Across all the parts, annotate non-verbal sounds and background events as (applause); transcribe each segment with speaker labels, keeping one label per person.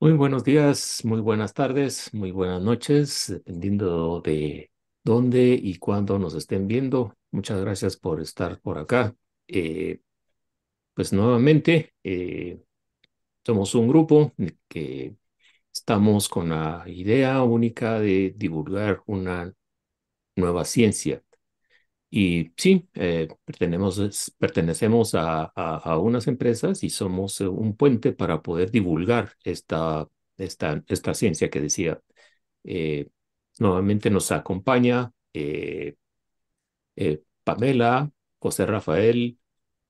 Speaker 1: Muy buenos días, muy buenas tardes, muy buenas noches, dependiendo de dónde y cuándo nos estén viendo. Muchas gracias por estar por acá. Eh, pues nuevamente, eh, somos un grupo que estamos con la idea única de divulgar una nueva ciencia. Y sí, eh, pertenecemos, a, a, unas empresas y somos eh, un puente para poder divulgar esta, esta, esta ciencia que decía. Eh, nuevamente nos acompaña Pamela, José Rafael,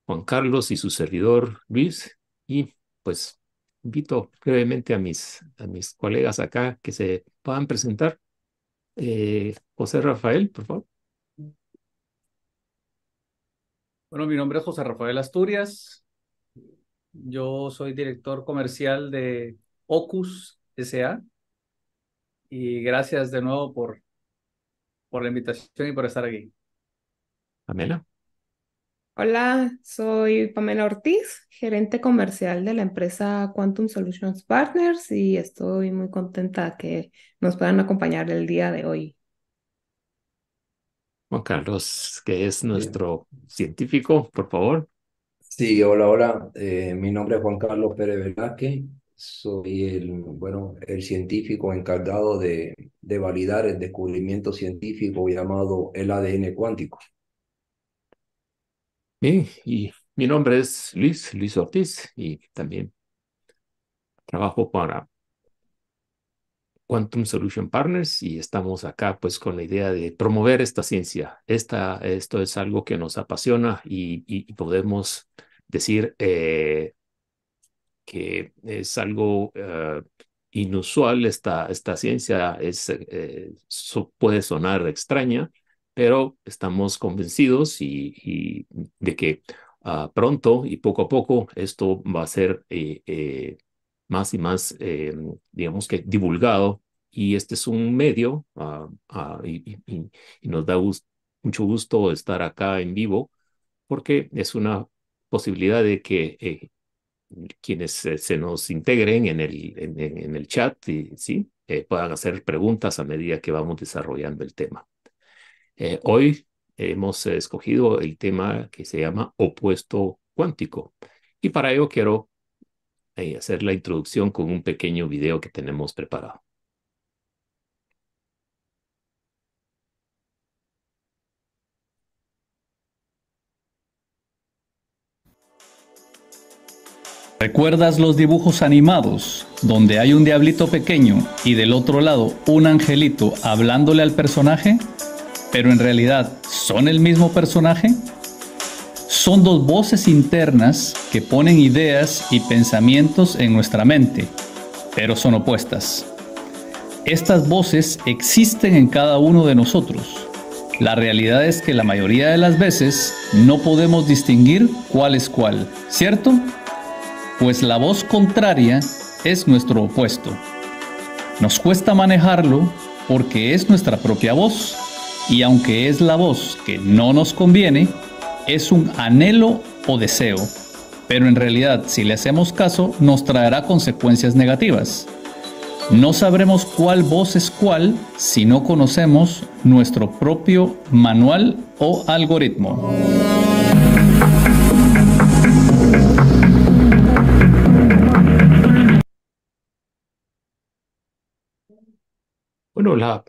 Speaker 1: Juan Carlos y su servidor Luis. Y pues invito brevemente a mis, a mis colegas acá que se puedan presentar. José Rafael, por favor.
Speaker 2: Bueno, mi nombre es José Rafael Asturias. Yo soy director comercial de Ocus SA. Y gracias de nuevo por, por la invitación y por estar aquí.
Speaker 1: Pamela.
Speaker 3: Hola, soy Pamela Ortiz, gerente comercial de la empresa Quantum Solutions Partners y estoy muy contenta que nos puedan acompañar el día de hoy.
Speaker 1: Juan Carlos, que es nuestro científico, por favor.
Speaker 4: Sí, hola, hola. Eh, mi nombre es Juan Carlos Pérez Velázquez. Soy el, bueno, el científico encargado de, de validar el descubrimiento científico llamado el ADN cuántico.
Speaker 1: Bien, y mi nombre es Luis, Luis Ortiz, y también trabajo para Quantum Solution Partners y estamos acá pues con la idea de promover esta ciencia. Esta, esto es algo que nos apasiona y, podemos decir eh, que es algo eh, inusual esta, esta ciencia, es, eh, puede sonar extraña, pero estamos convencidos y, de que ah, pronto y poco a poco esto va a ser más y más, eh, digamos que divulgado. Y este es un medio ah, ah, y, nos da mucho gusto estar acá en vivo porque es una posibilidad de que eh, quienes se nos integren en el, en, el chat y, ¿sí? Eh, puedan hacer preguntas a medida que vamos desarrollando el tema. hoy hemos escogido el tema que se llama opuesto cuántico. Y para ello quiero y hacer la introducción con un pequeño video que tenemos preparado.
Speaker 5: ¿Recuerdas los dibujos animados donde hay un diablito pequeño y del otro lado un angelito hablándole al personaje? Pero en realidad son el mismo personaje? Son dos voces internas que ponen ideas y pensamientos en nuestra mente, pero son opuestas. Estas voces existen en cada uno de nosotros. La realidad es que la mayoría de las veces no podemos distinguir cuál es cuál, ¿cierto? Pues la voz contraria es nuestro opuesto. Nos cuesta manejarlo porque es nuestra propia voz y aunque es la voz que no nos conviene, es un anhelo o deseo, pero en realidad si le hacemos caso nos traerá consecuencias negativas. No sabremos cuál voz es cuál si no conocemos nuestro propio manual o algoritmo.
Speaker 1: Bueno, la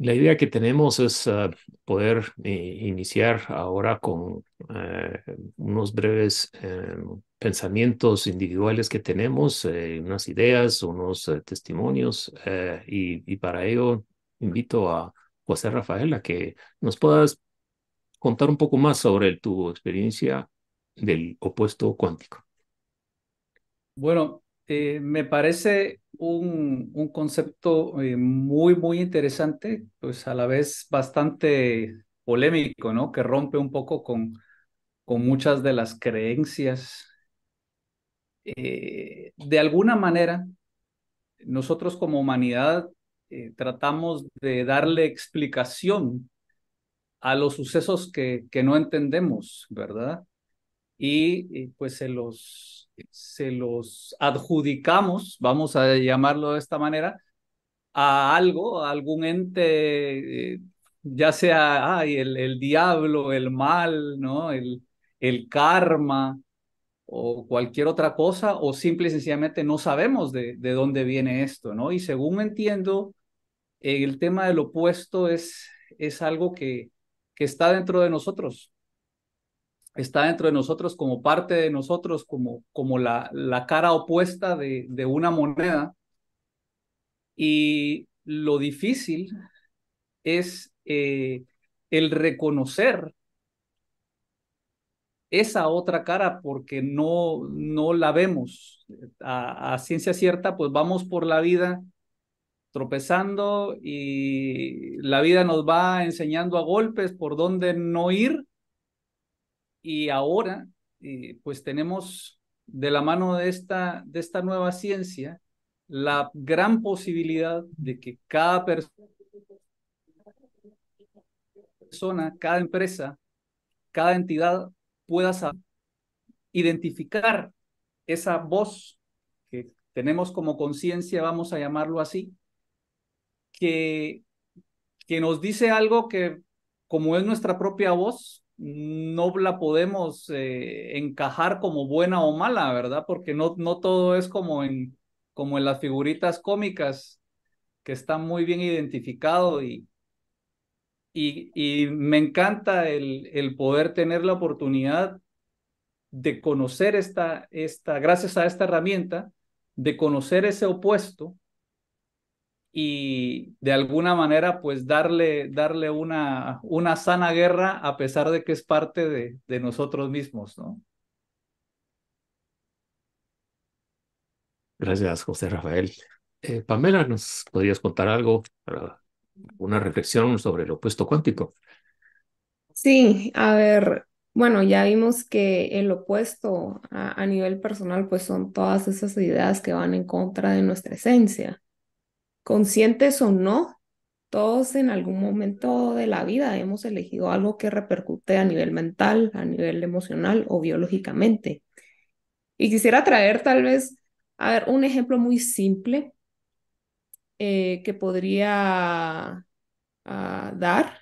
Speaker 1: la idea que tenemos es ah, poder eh, iniciar ahora con eh, unos breves em, pensamientos individuales que tenemos, eh, unas ideas, unos testimonios, y, y, para ello invito a José Rafael a que nos puedas contar un poco más sobre tu experiencia del opuesto cuántico.
Speaker 2: Bueno, eh, me parece un, un concepto eh, muy, muy interesante, pues a la vez bastante polémico, ¿no? Que rompe un poco con, con muchas de las creencias. Eh, de alguna manera, nosotros como humanidad tratamos de darle explicación a los sucesos que, que no entendemos, ¿verdad? y, pues se los, se los adjudicamos, vamos a llamarlo de esta manera, a algo, a algún ente, eh, ya sea el, el diablo, el mal, ¿no? el, el karma o cualquier otra cosa, o simple y sencillamente no sabemos de, de dónde viene esto, ¿no? Y según entiendo, el tema del opuesto es, es algo que, que está dentro de nosotros, está dentro de nosotros como parte de nosotros, como, como la, la cara opuesta de, de una moneda. Y lo difícil es eh, el reconocer esa otra cara porque no, no la vemos a, a, ciencia cierta, pues vamos por la vida tropezando y la vida nos va enseñando a golpes por dónde no ir. Y ahora, eh, pues tenemos de la mano de esta, de esta nueva ciencia la gran posibilidad de que cada persona, cada empresa, cada entidad pueda identificar esa voz que tenemos como conciencia, vamos a llamarlo así, que, que nos dice algo que como es nuestra propia voz, no la podemos eh, encajar como buena o mala, ¿verdad? Porque no, no todo es como en, como en las figuritas cómicas, que está muy bien identificado y, y, y me encanta el, el poder tener la oportunidad de conocer esta, esta, gracias a esta herramienta, de conocer ese opuesto y de alguna manera pues darle, darle una, una sana guerra a pesar de que es parte de, de nosotros mismos, ¿no?
Speaker 1: Gracias, José Rafael. Eh, Pamela, ¿nos podrías contar algo, una reflexión sobre el opuesto cuántico?
Speaker 3: Sí, a ver, bueno, ya vimos que el opuesto a, a nivel personal pues son todas esas ideas que van en contra de nuestra esencia conscientes o no, todos en algún momento de la vida hemos elegido algo que repercute a nivel mental, a nivel emocional o biológicamente. Y quisiera traer tal vez, a ver, un ejemplo muy simple eh, que podría uh, dar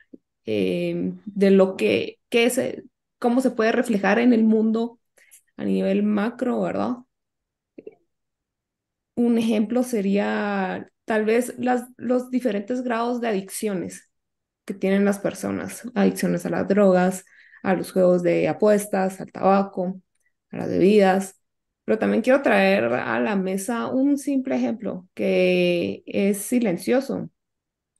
Speaker 3: eh, de lo que, cómo se puede reflejar en el mundo a nivel macro, ¿verdad? Un ejemplo sería tal vez los diferentes grados de adicciones que tienen las personas, adicciones a las drogas, a los juegos de apuestas, al tabaco, a las bebidas, pero también quiero traer a la mesa un simple ejemplo que es silencioso,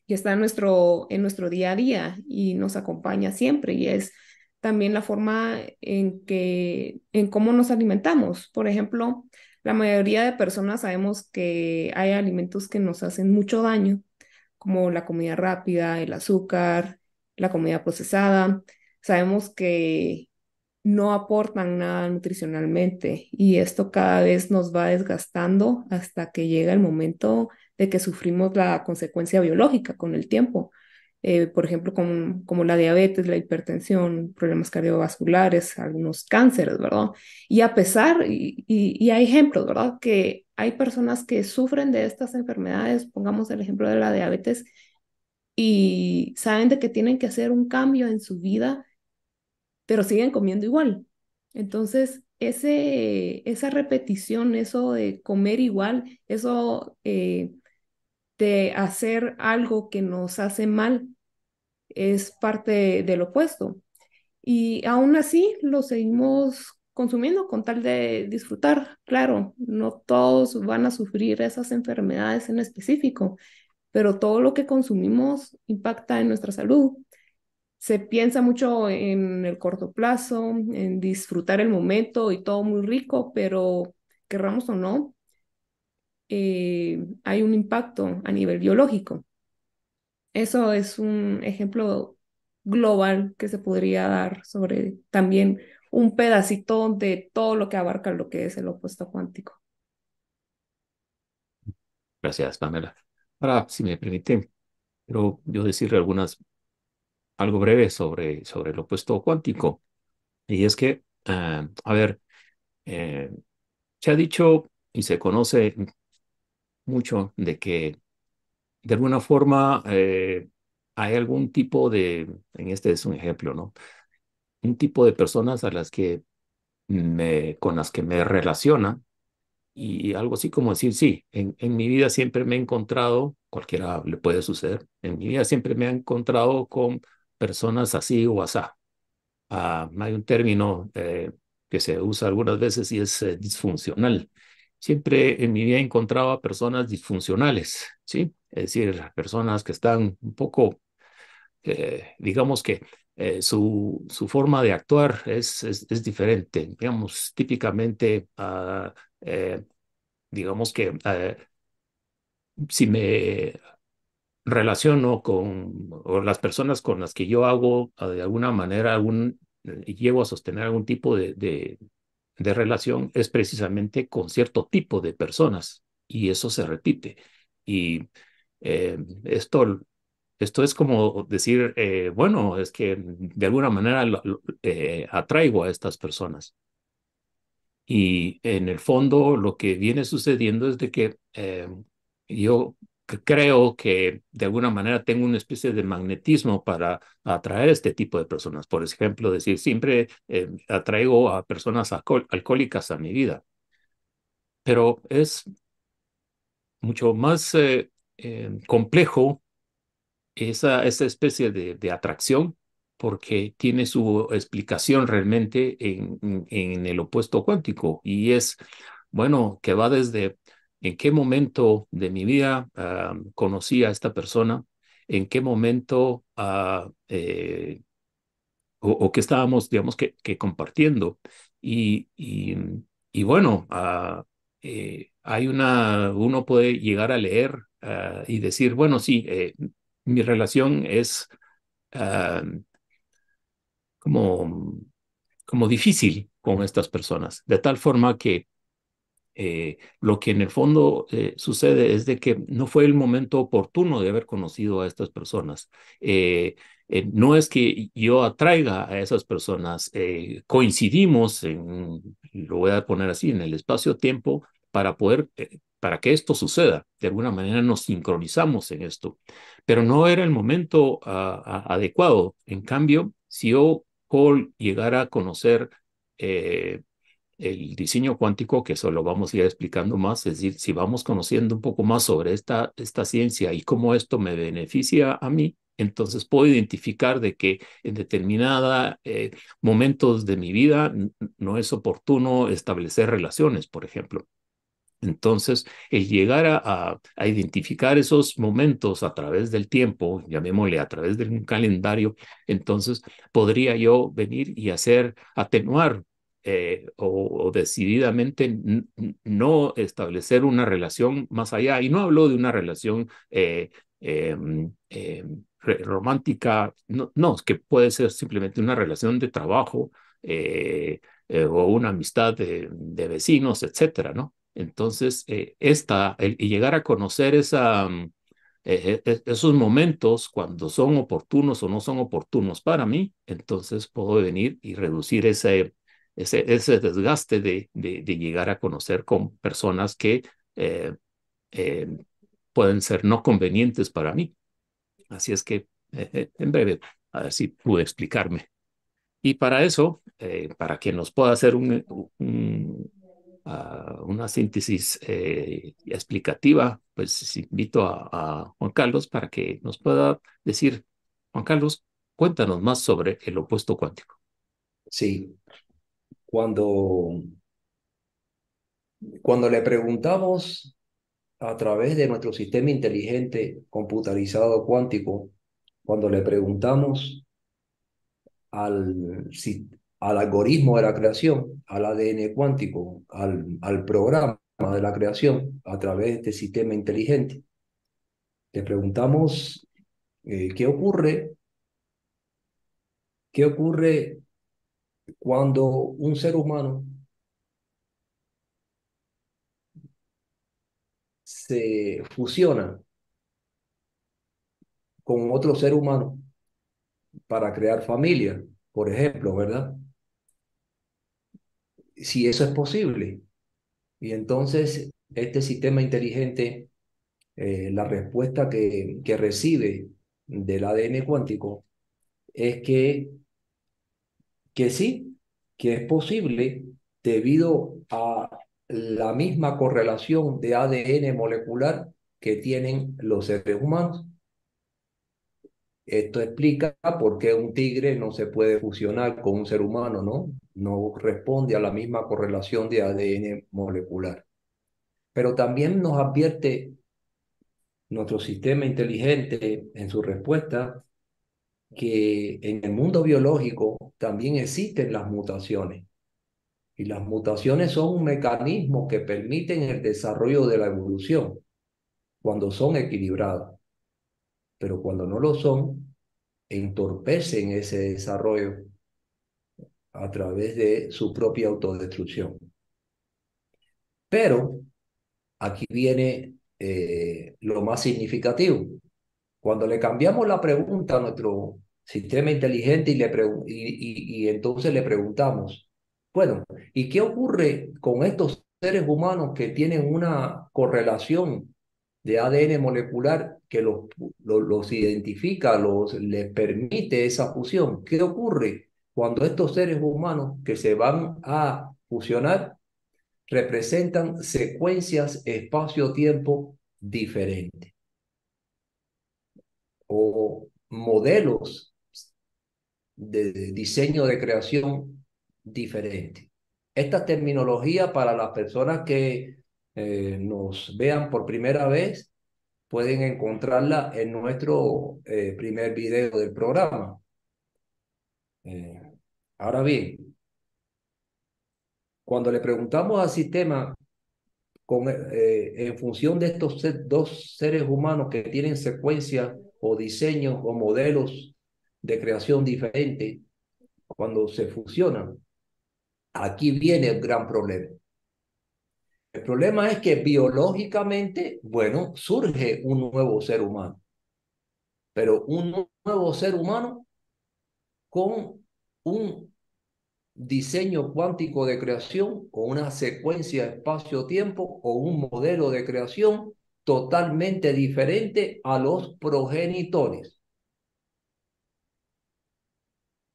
Speaker 3: que está en nuestro, en nuestro día a día y nos acompaña siempre y es también la forma en que, en cómo nos alimentamos. Por ejemplo, la mayoría de personas sabemos que hay alimentos que nos hacen mucho daño, como la comida rápida, el azúcar, la comida procesada. Sabemos que no aportan nada nutricionalmente y esto cada vez nos va desgastando hasta que llega el momento de que sufrimos la consecuencia biológica con el tiempo. Eh, por ejemplo, como la diabetes, la hipertensión, problemas cardiovasculares, algunos cánceres, ¿verdad? Y a pesar, y, y, hay ejemplos, ¿verdad? Que hay personas que sufren de estas enfermedades, pongamos el ejemplo de la diabetes, y saben de que tienen que hacer un cambio en su vida, pero siguen comiendo igual. Entonces, ese, esa repetición, eso de comer igual, eso... Eh, de hacer algo que nos hace mal es parte del opuesto. Y aún así lo seguimos consumiendo con tal de disfrutar. Claro, no todos van a sufrir esas enfermedades en específico, pero todo lo que consumimos impacta en nuestra salud. Se piensa mucho en el corto plazo, en disfrutar el momento y todo muy rico, pero querramos o no, eh, hay un impacto a nivel biológico. Eso es un ejemplo global que se podría dar sobre también un pedacito de todo lo que abarca lo que es el opuesto cuántico.
Speaker 1: Gracias, Pamela. Ahora, si me permite, quiero yo decirle algunas, algo breve sobre, sobre el opuesto cuántico. Y es que Ah, a ver, eh, se ha dicho y se conoce mucho de que de alguna forma eh, hay algún tipo de, en este es un ejemplo, ¿no? Un tipo de personas a las que me, con las que me relaciona y algo así como decir, sí, en, en mi vida siempre me he encontrado, cualquiera le puede suceder, en mi vida siempre me he encontrado con personas así o asá. Ah, hay un término eh, que se usa algunas veces y es eh, disfuncional. Siempre en mi vida he encontrado a personas disfuncionales, ¿sí? Es decir, personas que están un poco, eh, digamos que su, su forma de actuar es, es, diferente. Digamos, típicamente, uh, digamos que si me relaciono con o las personas con las que yo hago de alguna manera algún llego a sostener algún tipo de, de, relación es precisamente con cierto tipo de personas y eso se repite. Y eh, esto, esto es como decir, eh, bueno, es que de alguna manera eh, atraigo a estas personas. Y en el fondo lo que viene sucediendo es de que yo creo que de alguna manera tengo una especie de magnetismo para atraer este tipo de personas. Por ejemplo, decir, siempre eh, atraigo a personas alcohólicas a mi vida. Pero es mucho más eh, eh, complejo esa, esa especie de, atracción porque tiene su explicación realmente en, en el opuesto cuántico y es, bueno, que va desde en qué momento de mi vida uh, conocí a esta persona, en qué momento uh, eh, o, que estábamos, digamos, que, compartiendo. Y, y, bueno, uh, eh, hay una, uno puede llegar a leer y decir, bueno, sí, eh, mi relación es como, como difícil con estas personas, de tal forma que eh, lo que en el fondo eh, sucede es de que no fue el momento oportuno de haber conocido a estas personas. Eh, no es que yo atraiga a esas personas, coincidimos en, lo voy a poner así, en el espacio-tiempo para poder, para que esto suceda. De alguna manera nos sincronizamos en esto, pero no era el momento uh, adecuado. En cambio, si yo, Paul, llegara a conocer el diseño cuántico, que eso lo vamos a ir explicando más, es decir, si vamos conociendo un poco más sobre esta, esta ciencia y cómo esto me beneficia a mí, entonces puedo identificar de que en determinada eh, momentos de mi vida no es oportuno establecer relaciones, por ejemplo. Entonces, el llegar a, a, identificar esos momentos a través del tiempo, llamémosle a través de un calendario, entonces podría yo venir y hacer atenuar eh, o, decididamente no establecer una relación más allá. Y no hablo de una relación eh, em, em, romántica, no, no, que puede ser simplemente una relación de trabajo eh, o una amistad de, vecinos, etcétera, ¿no? Entonces, esta, el, llegar a conocer esa, mm, esos momentos cuando son oportunos o no son oportunos para mí, entonces puedo venir y reducir ese, ese, ese desgaste de, de, llegar a conocer con personas que eh, eh, pueden ser no convenientes para mí. Así es que, eh, en breve, a ver si pude explicarme. Y para eso, para que nos pueda hacer un, uh, una síntesis explicativa, pues invito a Juan Carlos para que nos pueda decir, Juan Carlos, cuéntanos más sobre el opuesto cuántico.
Speaker 4: Sí, cuando, cuando le preguntamos a través de nuestro sistema inteligente computarizado cuántico, cuando le preguntamos al, al algoritmo de la creación, al ADN cuántico, al, al programa de la creación a través de este sistema inteligente, le preguntamos eh, qué ocurre, qué ocurre cuando un ser humano se fusiona con otro ser humano para crear familia, por ejemplo, ¿verdad? si eso es posible. Y entonces este sistema inteligente, eh, la respuesta que, que recibe del ADN cuántico es que, que sí, que es posible debido a la misma correlación de ADN molecular que tienen los seres humanos. Esto explica por qué un tigre no se puede fusionar con un ser humano, ¿no? No responde a la misma correlación de ADN molecular. Pero también nos advierte nuestro sistema inteligente en su respuesta que en el mundo biológico también existen las mutaciones. Y las mutaciones son un mecanismo que permiten el desarrollo de la evolución cuando son equilibradas. Pero cuando no lo son, entorpecen ese desarrollo a través de su propia autodestrucción. Pero aquí viene eh, lo más significativo. Cuando le cambiamos la pregunta a nuestro sistema inteligente y, le y, entonces le preguntamos, bueno, ¿y qué ocurre con estos seres humanos que tienen una correlación de ADN molecular que los, los, identifica, los, les permite esa fusión? ¿Qué ocurre cuando estos seres humanos que se van a fusionar representan secuencias espacio-tiempo diferentes o modelos de diseño de creación diferentes. Esta terminología para las personas que eh, nos vean por primera vez pueden encontrarla en nuestro eh, primer video del programa. Eh, ahora bien, cuando le preguntamos al sistema con, eh, en función de estos dos seres humanos que tienen secuencias o diseños o modelos de creación diferentes, cuando se fusionan, aquí viene el gran problema. El problema es que biológicamente, bueno, surge un nuevo ser humano, pero un nuevo ser humano con un diseño cuántico de creación o una secuencia espacio-tiempo o un modelo de creación totalmente diferente a los progenitores.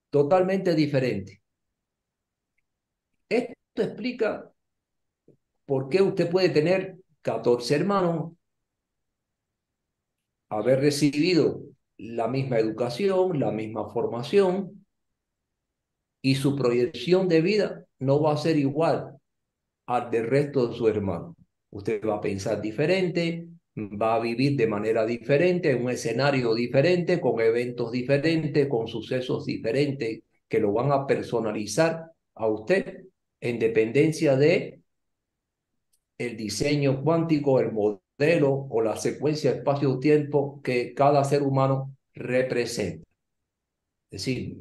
Speaker 4: Totalmente diferente. Esto explica por qué usted puede tener 14 hermanos, haber recibido la misma educación, la misma formación, y su proyección de vida no va a ser igual al del resto de su hermano. Usted va a pensar diferente, va a vivir de manera diferente, en un escenario diferente, con eventos diferentes, con sucesos diferentes que lo van a personalizar a usted en dependencia de el diseño cuántico, el modelo o la secuencia espacio-tiempo que cada ser humano representa. Es decir,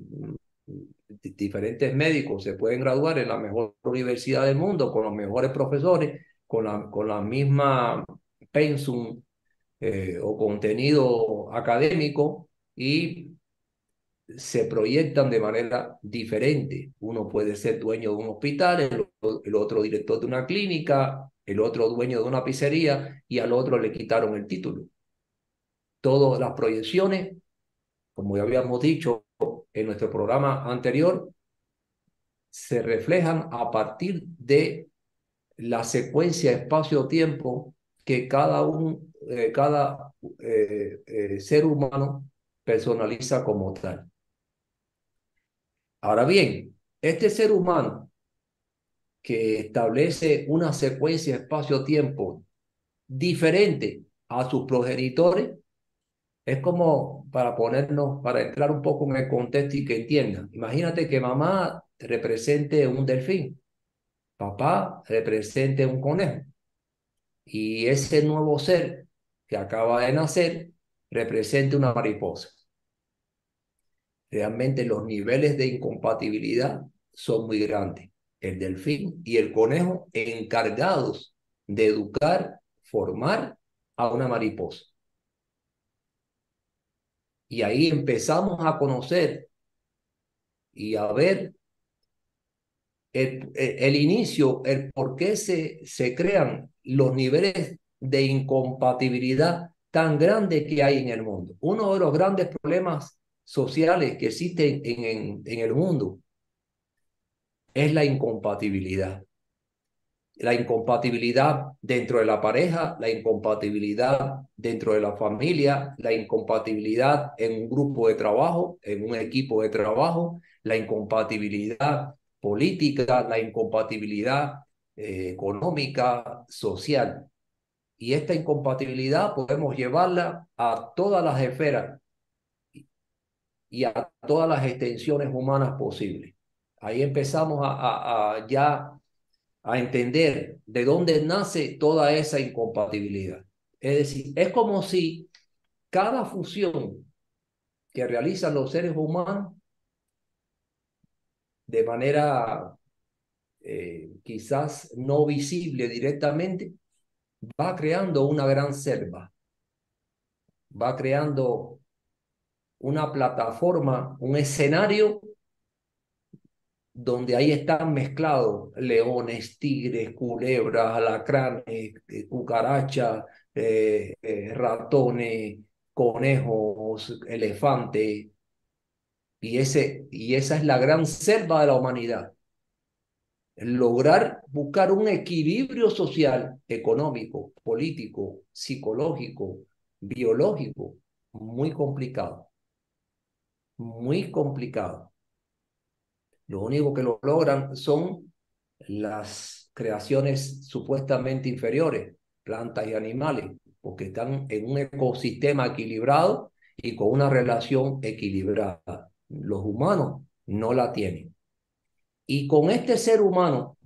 Speaker 4: diferentes médicos se pueden graduar en la mejor universidad del mundo, con los mejores profesores, con la, con la misma pensum eh, o contenido académico y se proyectan de manera diferente. Uno puede ser dueño de un hospital, el, el, otro director de una clínica, el otro dueño de una pizzería y al otro le quitaron el título. Todas las proyecciones, como ya habíamos dicho, en nuestro programa anterior se reflejan a partir de la secuencia espacio-tiempo que cada, un, eh, cada eh, eh, ser humano personaliza como tal. Ahora bien, este ser humano que establece una secuencia espacio-tiempo diferente a sus progenitores, es como para ponernos, para entrar un poco en el contexto y que entiendan. Imagínate que mamá represente un delfín, papá represente un conejo. Y ese nuevo ser que acaba de nacer represente una mariposa. Realmente los niveles de incompatibilidad son muy grandes. El delfín y el conejo encargados de educar, formar a una mariposa. Y ahí empezamos a conocer y a ver el, el, inicio, el por qué se, se crean los niveles de incompatibilidad tan grandes que hay en el mundo. Uno de los grandes problemas sociales que existen en, en, en el mundo es la incompatibilidad. La incompatibilidad dentro de la pareja, la incompatibilidad dentro de la familia, la incompatibilidad en un grupo de trabajo, en un equipo de trabajo, la incompatibilidad política, la incompatibilidad eh, económica, social. Y esta incompatibilidad podemos llevarla a todas las esferas y a todas las extensiones humanas posibles. Ahí empezamos a, ya a entender de dónde nace toda esa incompatibilidad. Es decir, es como si cada fusión que realizan los seres humanos de manera eh, quizás no visible directamente, va creando una gran selva, va creando una plataforma, un escenario donde ahí están mezclados leones, tigres, culebras, alacranes, eh, cucarachas, eh, ratones, conejos, elefantes. Y, ese, y esa es la gran selva de la humanidad. Lograr buscar un equilibrio social, económico, político, psicológico, biológico, muy complicado. Muy complicado. Lo único que lo logran son las creaciones supuestamente inferiores, plantas y animales, porque están en un ecosistema equilibrado y con una relación equilibrada. Los humanos no la tienen. Y con este ser humano,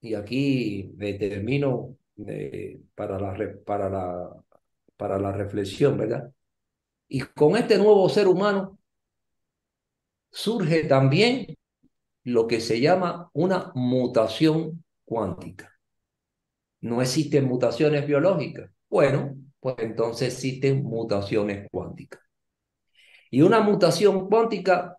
Speaker 4: y aquí me termino eh, para, la, para, la, para la reflexión, ¿verdad? Y con este nuevo ser humano surge también lo que se llama una mutación cuántica. No existen mutaciones biológicas. Bueno, pues entonces existen mutaciones cuánticas. Y una mutación cuántica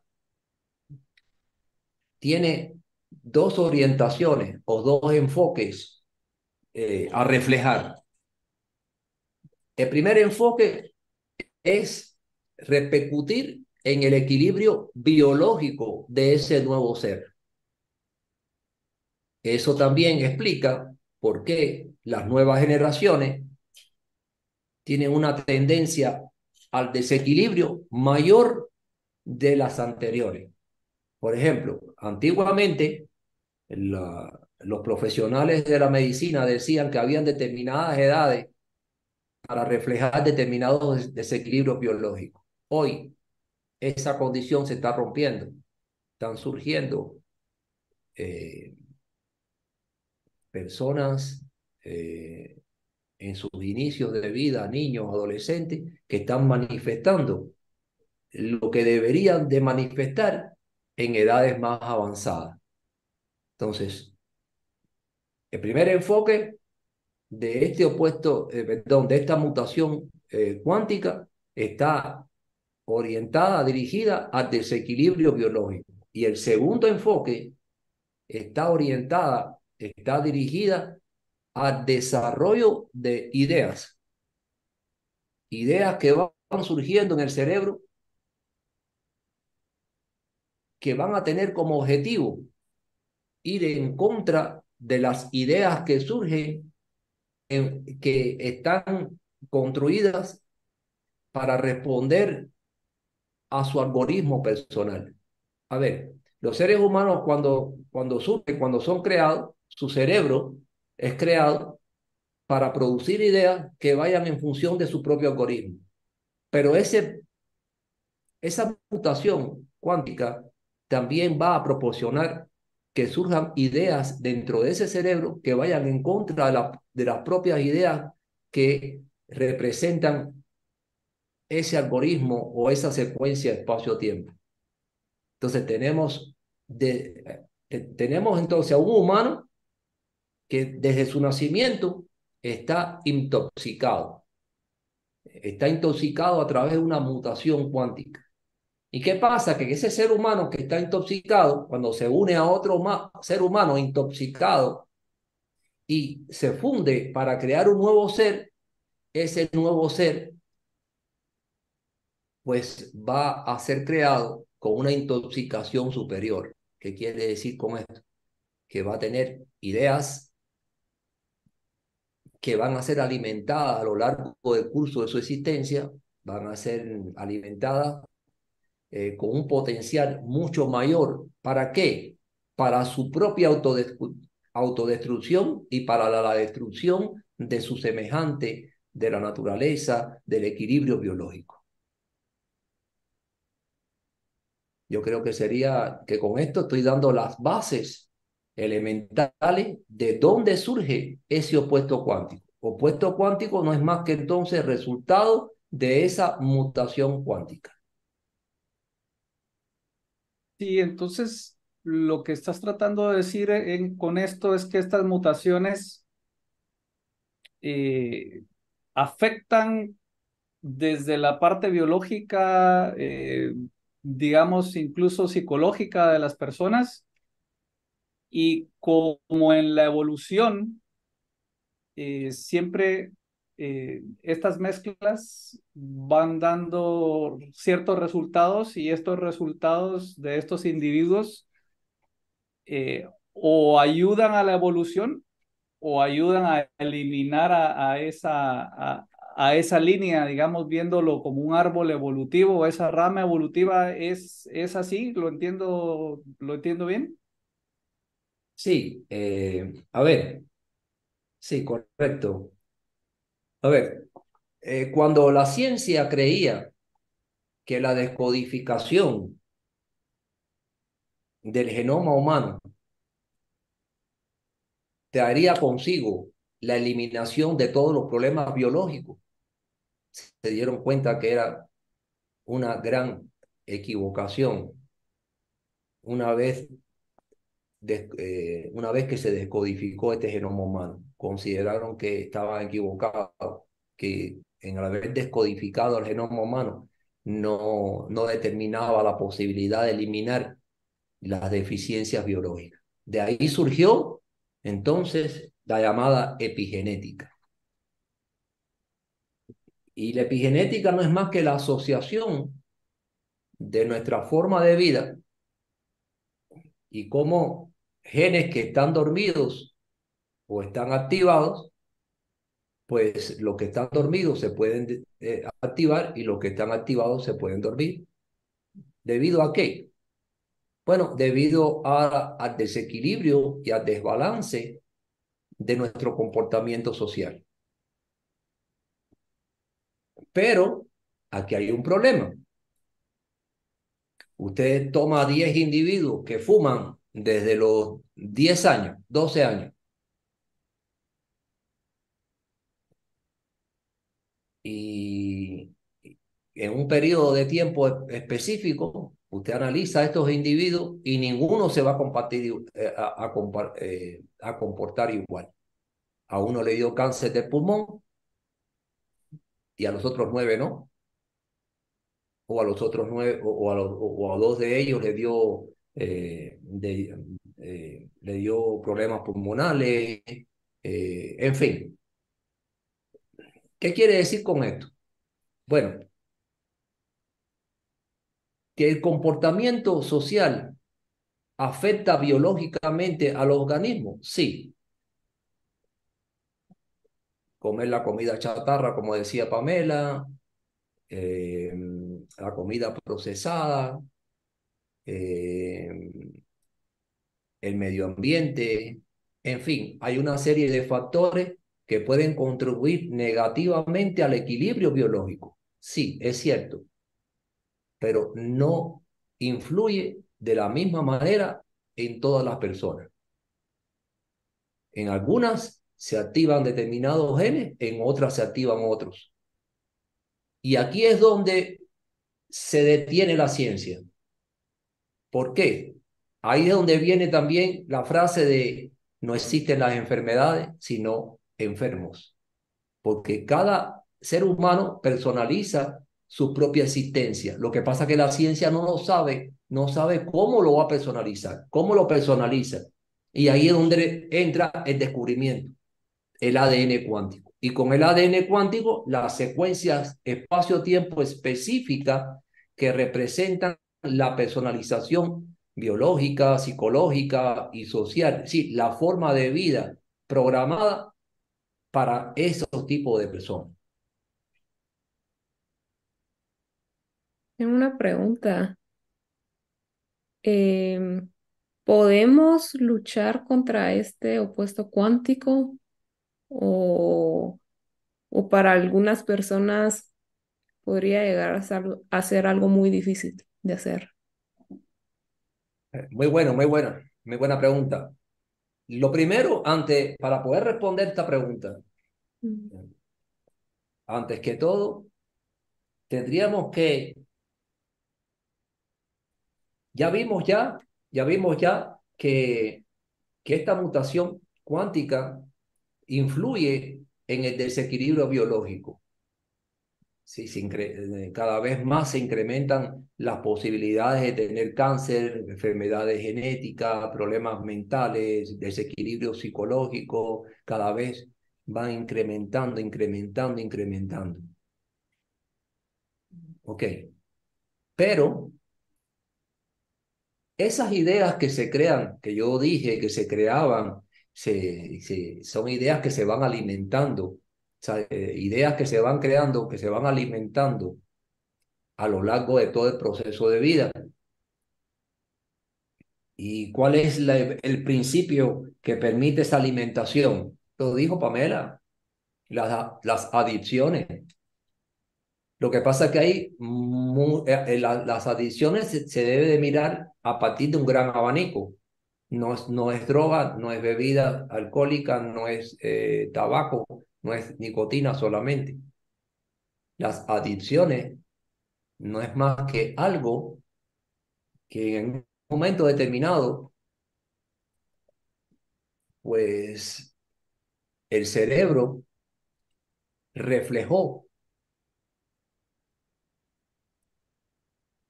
Speaker 4: tiene dos orientaciones o dos enfoques eh, a reflejar. El primer enfoque es repercutir en el equilibrio biológico de ese nuevo ser. Eso también explica por qué las nuevas generaciones tienen una tendencia al desequilibrio mayor de las anteriores. Por ejemplo, antiguamente los profesionales de la medicina decían que habían determinadas edades para reflejar determinados desequilibrios biológicos. Hoy esa condición se está rompiendo. Están surgiendo eh, personas eh, en sus inicios de vida, niños, adolescentes, que están manifestando lo que deberían de manifestar en edades más avanzadas. Entonces, el primer enfoque de este opuesto, eh, perdón, de esta mutación cuántica está orientada, dirigida al desequilibrio biológico. Y el segundo enfoque está orientada, está dirigida al desarrollo de ideas. Ideas que van surgiendo en el cerebro que van a tener como objetivo ir en contra de las ideas que surgen, en, que están construidas para responder a su algoritmo personal. A ver, los seres humanos cuando, cuando surgen, cuando son creados, su cerebro es creado para producir ideas que vayan en función de su propio algoritmo. Pero ese, esa mutación cuántica también va a proporcionar que surjan ideas dentro de ese cerebro que vayan en contra de, la, de las propias ideas que representan ese algoritmo o esa secuencia espacio-tiempo. Entonces tenemos, de, eh, tenemos entonces a un humano que desde su nacimiento está intoxicado. Está intoxicado a través de una mutación cuántica. ¿Y qué pasa? Que ese ser humano que está intoxicado, cuando se une a otro ser humano intoxicado y se funde para crear un nuevo ser, ese nuevo ser pues va a ser creado con una intoxicación superior. ¿Qué quiere decir con esto? Que va a tener ideas que van a ser alimentadas a lo largo del curso de su existencia, van a ser alimentadas eh, con un potencial mucho mayor. ¿Para qué? Para su propia autodestrucción y para la, la destrucción de su semejante, de la naturaleza, del equilibrio biológico. Yo creo que sería que con esto estoy dando las bases elementales de dónde surge ese opuesto cuántico. Opuesto cuántico no es más que entonces resultado de esa mutación cuántica.
Speaker 2: Sí, entonces lo que estás tratando de decir con esto es que estas mutaciones eh, afectan desde la parte biológica, eh, digamos, incluso psicológica de las personas. Y como en la evolución, eh, siempre eh, estas mezclas van dando ciertos resultados y estos resultados de estos individuos eh, o ayudan a la evolución o ayudan a eliminar a, esa, a esa línea, digamos, viéndolo como un árbol evolutivo, esa rama evolutiva es, es así, ¿lo entiendo, lo entiendo bien?
Speaker 4: Sí, eh, a ver, sí, correcto. A ver, eh, cuando la ciencia creía que la descodificación del genoma humano traería consigo la eliminación de todos los problemas biológicos, se dieron cuenta que era una gran equivocación una vez, eh, una vez que se descodificó este genoma humano. Consideraron que estaban equivocados, que en haber descodificado el genoma humano no, no determinaba la posibilidad de eliminar las deficiencias biológicas. De ahí surgió entonces la llamada epigenética. Y la epigenética no es más que la asociación de nuestra forma de vida y cómo genes que están dormidos o están activados, pues los que están dormidos se pueden eh, activar y los que están activados se pueden dormir. ¿Debido a qué? Bueno, debido al desequilibrio y al desbalance de nuestro comportamiento social. Pero aquí hay un problema. Usted toma 10 individuos que fuman desde los 10 años, 12 años. Y en un periodo de tiempo específico, usted analiza a estos individuos y ninguno se va a, compartir, eh, eh, a comportar igual. A uno le dio cáncer de pulmón, y a los otros nueve no. O a los otros nueve, o, a, o a, dos de ellos le dio, eh, eh, le dio problemas pulmonales, eh, en fin. ¿Qué quiere decir con esto? Bueno, que el comportamiento social afecta biológicamente al organismo, sí comer la comida chatarra, como decía Pamela, la comida procesada, eh, el medio ambiente, en fin, hay una serie de factores que pueden contribuir negativamente al equilibrio biológico. Sí, es cierto, pero no influye de la misma manera en todas las personas. En algunas se activan determinados genes, en otras se activan otros. Y aquí es donde se detiene la ciencia. ¿Por qué? Ahí es donde viene también la frase de no existen las enfermedades, sino enfermos. Porque cada ser humano personaliza su propia existencia. Lo que pasa es que la ciencia no lo sabe, no sabe cómo lo va a personalizar, cómo lo personaliza. Y ahí es donde entra el descubrimiento, el ADN cuántico. Y con el ADN cuántico, las secuencias espacio-tiempo específicas que representan la personalización biológica, psicológica y social, sí, la forma de vida programada para esos tipos de personas.
Speaker 3: Tengo una pregunta. Em, ¿podemos luchar contra este opuesto cuántico? ¿O, o para algunas personas podría llegar a ser, a ser algo muy difícil de hacer?
Speaker 4: Muy bueno, muy buena, muy buena pregunta. Lo primero, antes, para poder responder esta pregunta,
Speaker 3: Mm.
Speaker 4: antes que todo, tendríamos que, ya vimos ya, ya vimos ya que, que esta mutación cuántica influye en el desequilibrio biológico. Eh, cada vez más se incrementan las posibilidades de tener cáncer, enfermedades genéticas, problemas mentales, desequilibrio psicológico, cada vez van incrementando, incrementando, incrementando. Ok. Pero esas ideas que se crean, que yo dije que se creaban, se, se- son ideas que se van alimentando, eh, ideas que se van creando, que se van alimentando a lo largo de todo el proceso de vida. ¿Y cuál es el principio que permite esa alimentación? Lo dijo Pamela, las, las adicciones. Lo que pasa es que hay eh, eh, la- las adicciones se, debe de mirar a partir de un gran abanico. No es, no es droga, no es bebida alcohólica, no es tabaco, no es nicotina solamente. Las adicciones no es más que algo que en un momento determinado, pues el cerebro reflejó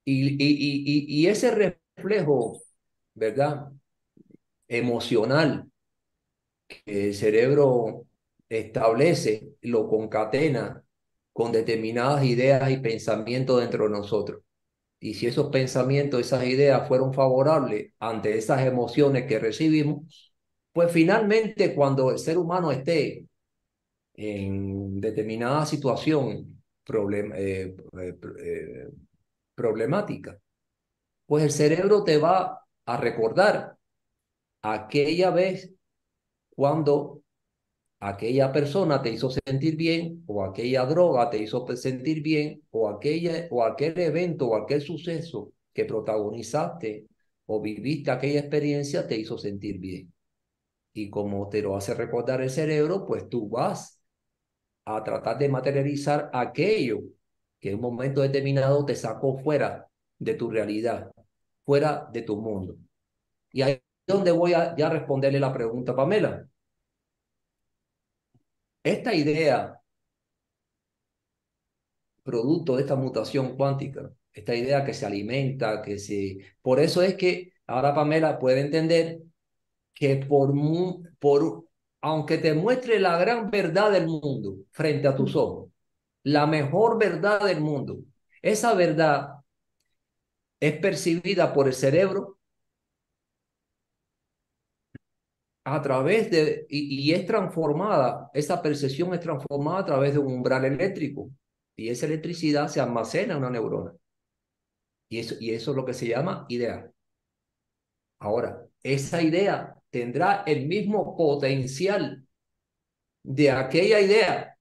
Speaker 4: y, y, y, y ese reflejo, ¿verdad? Emocional que el cerebro establece, lo concatena con determinadas ideas y pensamientos dentro de nosotros. Y si esos pensamientos, esas ideas fueron favorables ante esas emociones que recibimos, pues finalmente cuando el ser humano esté en determinada situación eh, eh, eh, problemática, pues el cerebro te va a recordar aquella vez cuando aquella persona te hizo sentir bien o aquella droga te hizo sentir bien o aquella o aquel evento o aquel suceso que protagonizaste o viviste aquella experiencia te hizo sentir bien. Y como te lo hace recordar el cerebro, pues tú vas a tratar de materializar aquello que en un momento determinado te sacó fuera de tu realidad, fuera de tu mundo. Y ahí es donde voy a responderle la pregunta Pamela. Esta idea, producto de esta mutación cuántica, esta idea que se alimenta, que se... Por eso es que ahora Pamela puede entender que por, por aunque te muestre la gran verdad del mundo frente a tus ojos, la mejor verdad del mundo, esa verdad es percibida por el cerebro a través de, y, es transformada, esa percepción es transformada a través de un umbral eléctrico, y esa electricidad se almacena en una neurona. Y eso, y eso es lo que se llama idea. Ahora, esa idea tendrá el mismo potencial de aquella idea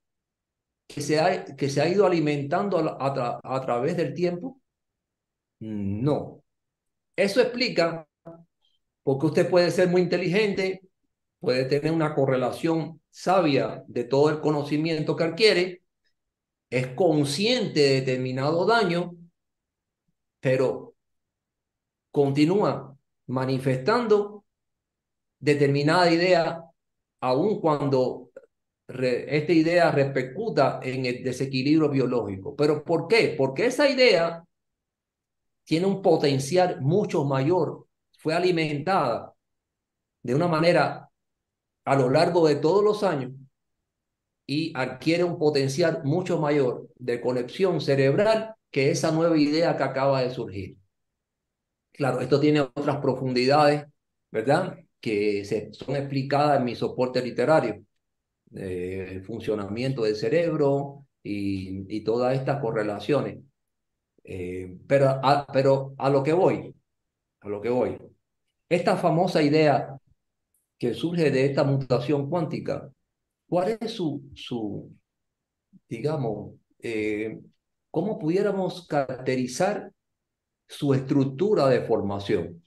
Speaker 4: que se ha, que se ha ido alimentando a través del tiempo. No. Eso explica porque usted puede ser muy inteligente, puede tener una correlación sabia de todo el conocimiento que adquiere, es consciente de determinado daño, pero continúa manifestando determinada idea aun cuando esta idea repercuta en el desequilibrio biológico. ¿Pero por qué? Porque esa idea tiene un potencial mucho mayor, fue alimentada de una manera a lo largo de todos los años y adquiere un potencial mucho mayor de conexión cerebral que esa nueva idea que acaba de surgir. Claro, esto tiene otras profundidades, ¿verdad? Que se, son explicadas en mi soporte literario. Eh, el funcionamiento del cerebro y, y todas estas correlaciones. Eh, pero, a, pero a lo que voy, a lo que voy. Esta famosa idea que surge de esta mutación cuántica, ¿cuál es su, su digamos, eh, cómo pudiéramos caracterizar su estructura de formación?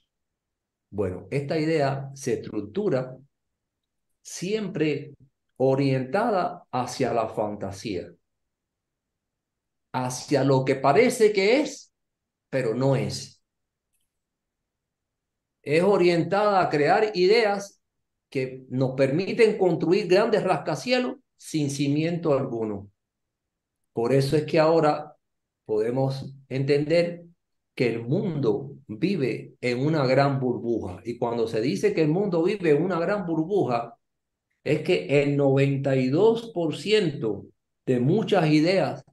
Speaker 4: Bueno, esta idea se estructura siempre orientada hacia la fantasía, hacia lo que parece que es, pero no es. Es orientada a crear ideas que nos permiten construir grandes rascacielos sin cimiento alguno. Por eso es que ahora podemos entender que el mundo vive en una gran burbuja. Y cuando se dice que el mundo vive en una gran burbuja, es que el 92% de muchas ideas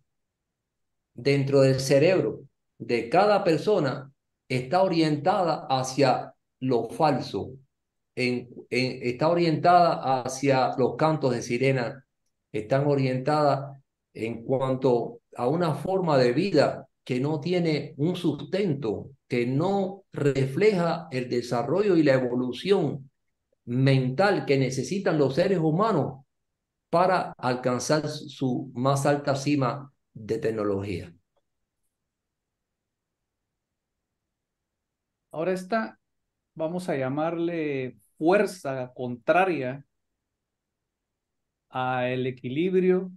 Speaker 4: dentro del cerebro de cada persona está orientada hacia lo falso, en, está orientada hacia los cantos de sirena, están orientadas en cuanto a una forma de vida que no tiene un sustento, que no refleja el desarrollo y la evolución mental que necesitan los seres humanos para alcanzar su más alta cima de tecnología.
Speaker 2: Ahora esta, vamos a llamarle fuerza contraria al equilibrio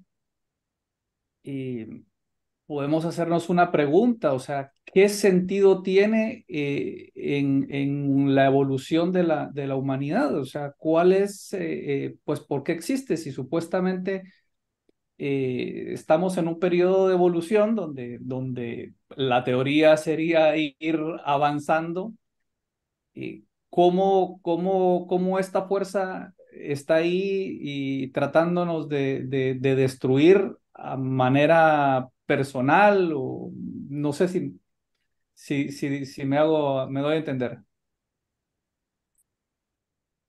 Speaker 2: y podemos hacernos una pregunta, o sea, ¿qué sentido tiene eh, en, en, la evolución de la, de la humanidad? O sea, ¿cuál es, eh, eh, pues, por qué existe si supuestamente estamos en un periodo de evolución donde, donde la teoría sería ir avanzando? ¿Cómo, cómo, cómo esta fuerza está ahí y tratándonos de, de, de destruir a manera personal o no sé si, si, si, si me hago, me doy a entender.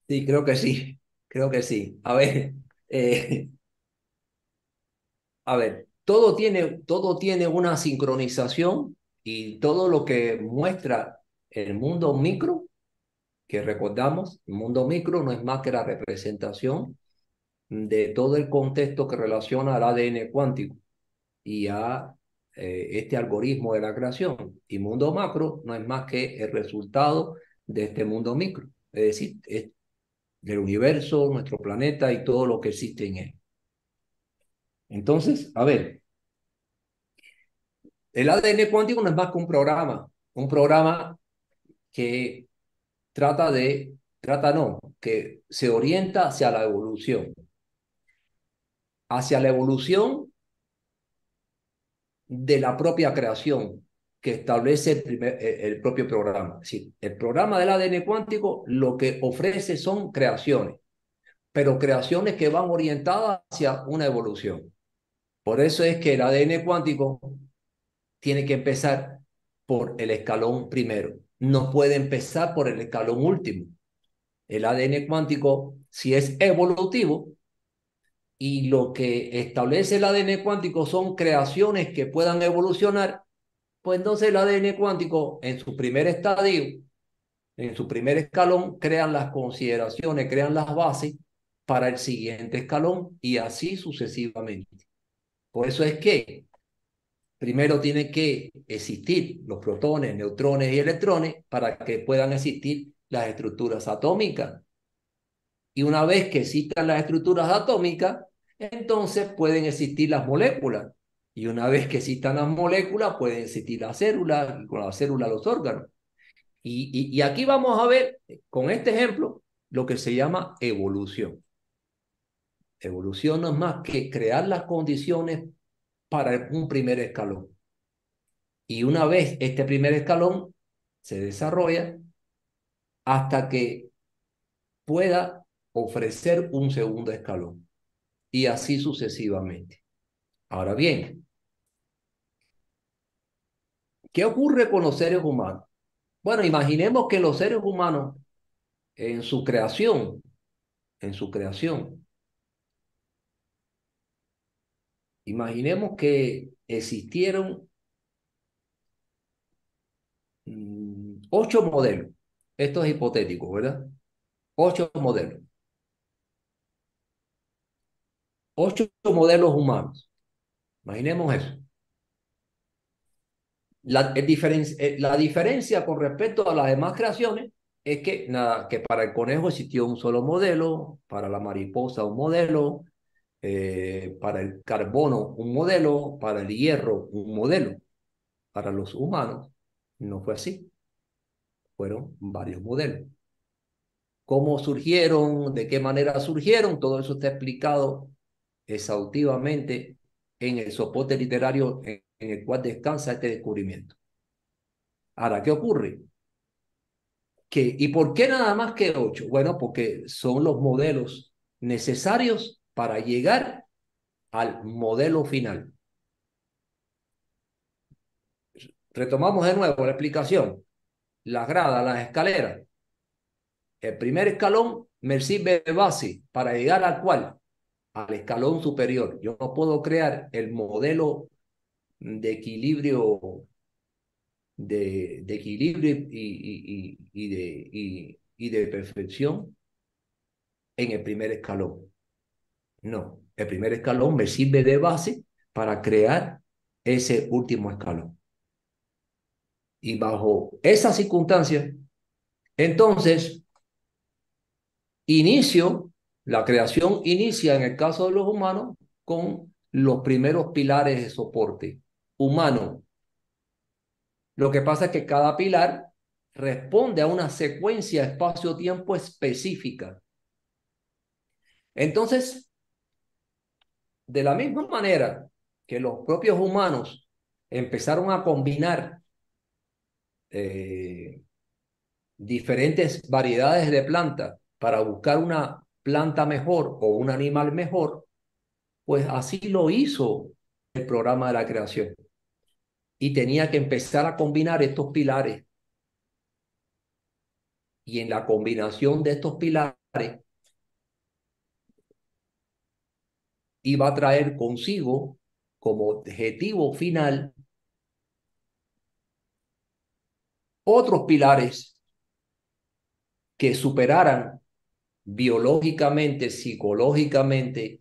Speaker 4: Sí, creo que sí, creo que sí. A ver, eh, a ver, todo tiene, todo tiene una sincronización y todo lo que muestra el mundo micro, que recordamos, mundo micro no es más que la representación de todo el contexto que relaciona al ADN cuántico y a eh, este algoritmo de la creación. Y mundo macro no es más que el resultado de este mundo micro, es decir, del universo, nuestro planeta y todo lo que existe en él. Entonces, a ver, el ADN cuántico no es más que un programa, un programa que trata de, trata no, que se orienta hacia la evolución. Hacia la evolución de la propia creación que establece el, primer, eh, el propio programa. Sí, el programa del ADN cuántico lo que ofrece son creaciones, pero creaciones que van orientadas hacia una evolución. Por eso es que el ADN cuántico tiene que empezar por el escalón primero. No puede empezar por el escalón último. El ADN cuántico, si es evolutivo, y lo que establece el ADN cuántico son creaciones que puedan evolucionar, pues entonces el ADN cuántico en su primer estadio, en su primer escalón, crean las consideraciones, crean las bases para el siguiente escalón y así sucesivamente. Por eso es que primero tiene que existir los protones, neutrones y electrones para que puedan existir las estructuras atómicas. Y una vez que existan las estructuras atómicas, entonces pueden existir las moléculas. Y una vez que existan las moléculas, pueden existir las células, y con las células los órganos. Y, y, aquí vamos a ver, con este ejemplo, lo que se llama evolución. Evolución no es más que crear las condiciones para un primer escalón. Y una vez este primer escalón se desarrolla hasta que pueda ofrecer un segundo escalón. Y así sucesivamente. Ahora bien, ¿qué ocurre con los seres humanos? Bueno, imaginemos que los seres humanos en su creación, en su creación, imaginemos que existieron mm, ocho modelos. Esto es hipotético, ¿verdad? Ocho modelos. Ocho modelos humanos. Imaginemos eso. La, eh, la diferencia con respecto a las demás creaciones es que, nada, que para el conejo existió un solo modelo, para la mariposa un modelo, eh, para el carbono un modelo, para el hierro un modelo. Para los humanos no fue así. Fueron varios modelos. ¿Cómo surgieron? ¿De qué manera surgieron? Todo eso está explicado exhaustivamente en el soporte literario en, el cual descansa este descubrimiento. Ahora, ¿qué ocurre? Que, ¿Y por qué nada más que ocho? Bueno, porque son los modelos necesarios para llegar al modelo final. Retomamos de nuevo la explicación. Las gradas, las escaleras. El primer escalón me sirve de base para llegar al cual al escalón superior. Yo no puedo crear el modelo de equilibrio de, equilibrio y, y, de, y, de perfección en el primer escalón. No, el primer escalón me sirve de base para crear ese último escalón. Y bajo esas circunstancias, entonces, inicio la creación inicia en el caso de los humanos con los primeros pilares de soporte humano. Lo que pasa es que cada pilar responde a una secuencia espacio-tiempo específica. Entonces, de la misma manera que los propios humanos empezaron a combinar eh, diferentes variedades de plantas para buscar una planta mejor o un animal mejor, pues así lo hizo el programa de la creación. Y tenía que empezar a combinar estos pilares. Y en la combinación de estos pilares iba a traer consigo como objetivo final otros pilares que superaran biológicamente, psicológicamente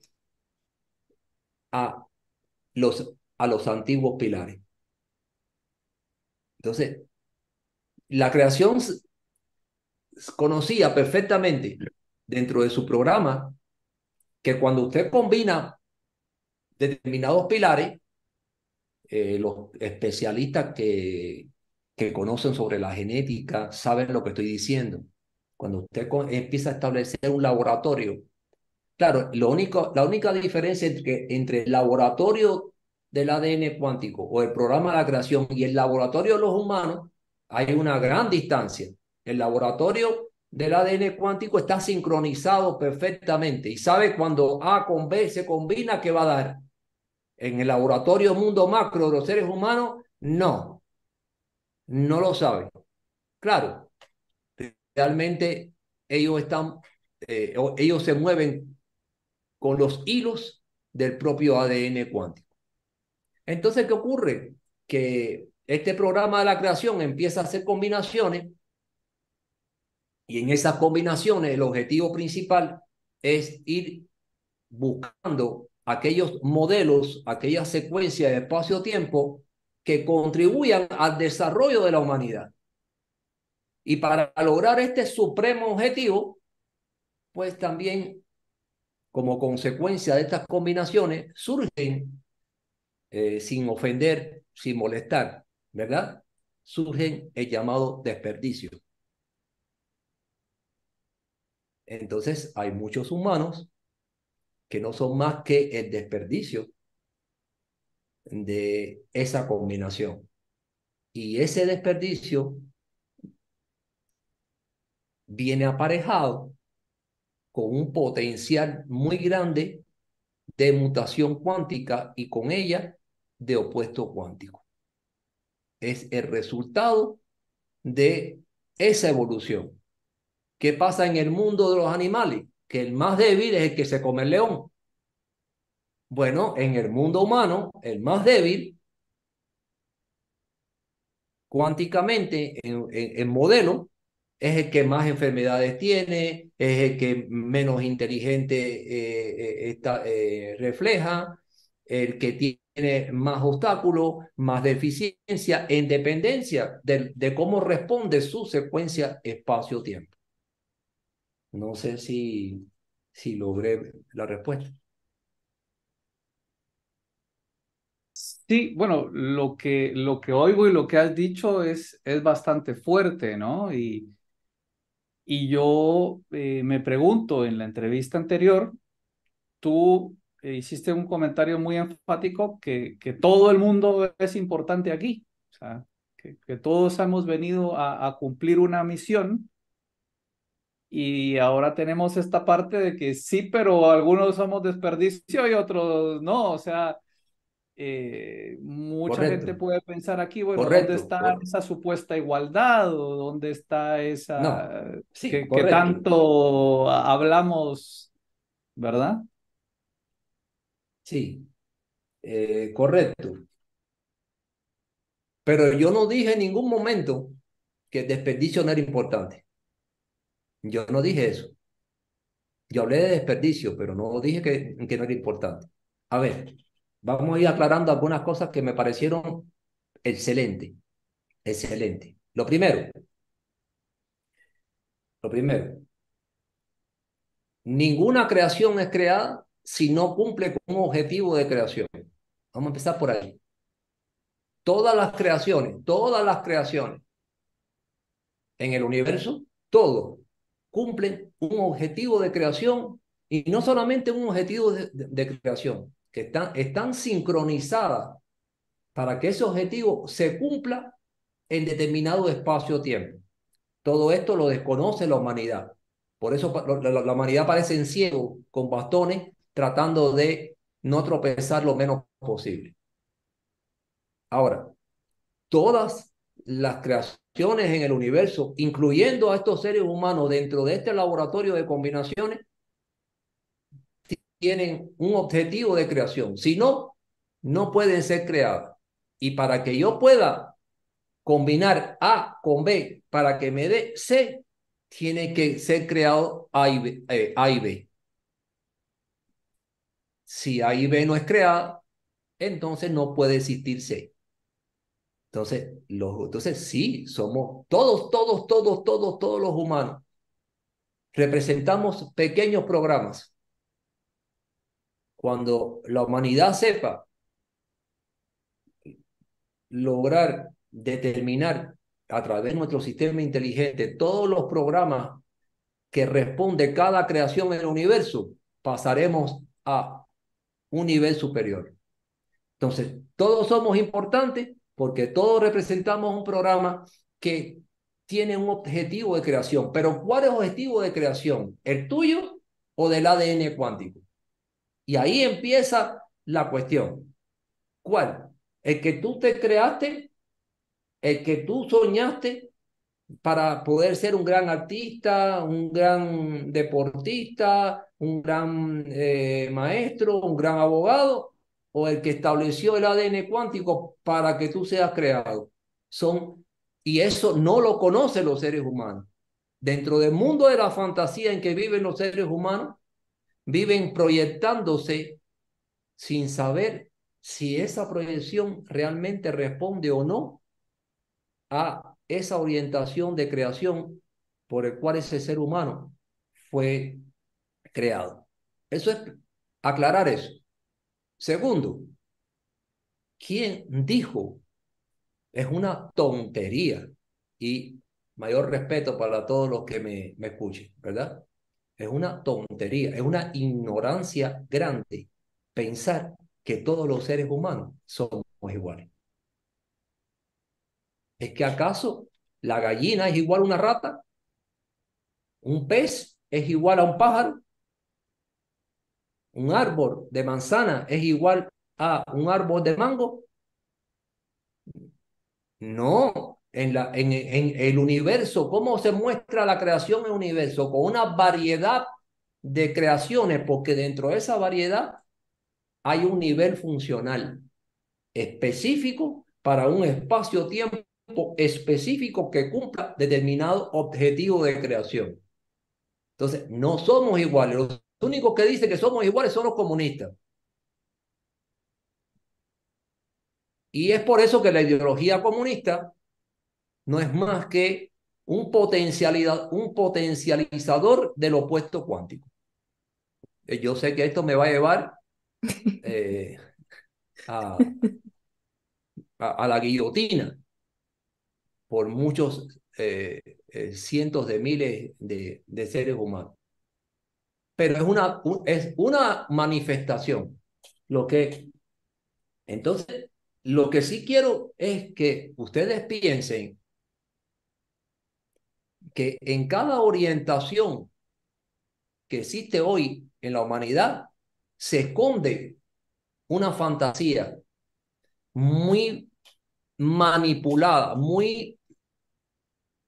Speaker 4: a los, a los antiguos pilares. Entonces, la creación conocía perfectamente dentro de su programa que cuando usted combina determinados pilares, eh, los especialistas que, que conocen sobre la genética saben lo que estoy diciendo cuando usted empieza a establecer un laboratorio, claro, lo único, la única diferencia entre, entre el laboratorio del ADN cuántico o el programa de la creación y el laboratorio de los humanos, hay una gran distancia. El laboratorio del ADN cuántico está sincronizado perfectamente y sabe cuando A con B se combina qué va a dar. En el laboratorio mundo macro de los seres humanos, no. No lo sabe. Claro, realmente ellos están, eh, ellos se mueven con los hilos del propio ADN cuántico. Entonces, ¿qué ocurre? Que este programa de la creación empieza a hacer combinaciones y en esas combinaciones el objetivo principal es ir buscando aquellos modelos, aquellas secuencias de espacio-tiempo que contribuyan al desarrollo de la humanidad. Y para lograr este supremo objetivo, pues también como consecuencia de estas combinaciones surgen, eh, sin ofender, sin molestar, ¿verdad? Surgen el llamado desperdicio. Entonces hay muchos humanos que no son más que el desperdicio de esa combinación. Y ese desperdicio viene aparejado con un potencial muy grande de mutación cuántica y con ella de opuesto cuántico. Es el resultado de esa evolución. ¿Qué pasa en el mundo de los animales? Que el más débil es el que se come el león. Bueno, en el mundo humano, el más débil, cuánticamente, en, modelo, es el que más enfermedades tiene, es el que menos inteligente eh, eh, eh, refleja, el que tiene más obstáculos, más deficiencia, en dependencia de, de cómo responde su secuencia espacio-tiempo. No sé si, si logré la respuesta.
Speaker 2: Sí, bueno, lo que, lo que oigo y lo que has dicho es, es bastante fuerte, ¿no? Y, y yo eh, me pregunto, en la entrevista anterior, tú eh, hiciste un comentario muy enfático que, que todo el mundo es importante aquí, que, todos hemos venido a cumplir una misión y ahora tenemos esta parte de que sí, pero algunos somos desperdicio y otros no, o sea, eh, mucha gente puede pensar aquí, bueno, ¿dónde está esa supuesta igualdad o dónde está esa que, tanto hablamos, ¿verdad?
Speaker 4: Sí, eh, correcto. Pero yo no dije en ningún momento que el desperdicio no era importante. Yo no dije eso. Yo hablé de desperdicio, pero no dije que, que no era importante. A ver, vamos a ir aclarando algunas cosas que me parecieron excelentes. Excelente. Lo primero, lo primero, ninguna creación es creada si no cumple con un objetivo de creación. Vamos a empezar por ahí. Todas las creaciones, todas las creaciones en el universo, todo cumplen un objetivo de creación y no solamente un objetivo de creación, que están, están sincronizadas para que ese objetivo se cumpla en determinado espacio-tiempo. Todo esto lo desconoce la humanidad. Por eso la, humanidad parece en ciego con bastones tratando de no tropezar lo menos posible. Ahora, todas las creaciones en el universo, incluyendo a estos seres humanos dentro de este laboratorio de combinaciones, tienen un objetivo de creación. Si no, no pueden ser creadas. Y para que yo pueda combinar A con B para que me dé C, tiene que ser creado A y B. Eh, a y B. Si A y B no es creada, entonces no puede existir C. Entonces, los, entonces sí, somos todos, todos, todos, todos, todos los humanos. Representamos pequeños programas cuando la humanidad sepa lograr determinar a través de nuestro sistema inteligente todos los programas que responde cada creación en el universo, pasaremos a un nivel superior. Entonces, todos somos importantes porque todos representamos un programa que tiene un objetivo de creación. Pero ¿cuál es el objetivo de creación? ¿El tuyo o del ADN cuántico? Y ahí empieza la cuestión. ¿Cuál? El que tú te creaste, el que tú soñaste para poder ser un gran artista, un gran deportista, un gran eh, maestro, un gran abogado, o el que estableció el ADN cuántico para que tú seas creado. Son, y eso no lo conocen los seres humanos. Dentro del mundo de la fantasía en que viven los seres humanos, viven proyectándose sin saber si esa proyección realmente responde o no a esa orientación de creación por el cual ese ser humano fue creado. Eso es aclarar eso. Segundo, ¿quién dijo? Es una tontería y mayor respeto para todos los que me, me escuchen, ¿verdad? Es una tontería, es una ignorancia grande pensar que todos los seres humanos somos iguales. ¿Es que acaso la gallina es igual a una rata? ¿Un pez es igual a un pájaro? ¿Un árbol de manzana es igual a un árbol de mango? No, en, la, en, el universo, ¿cómo se muestra la creación en el universo? Con una variedad de creaciones, porque dentro de esa variedad hay un nivel funcional específico para un espacio-tiempo específico que cumpla determinado objetivo de creación. Entonces, no somos iguales. Únicos que dicen que somos iguales son los comunistas. Y es por eso que la ideología comunista no es más que un, potencialidad, un potencializador del opuesto cuántico. Eh, yo sé que esto me va a llevar eh, a, la guillotina por muchos eh, cientos de miles de, seres humanos. Pero es una, es una manifestación. Lo que, entonces, lo que sí quiero es que ustedes piensen que en cada orientación que existe hoy en la humanidad se esconde una fantasía muy manipulada, muy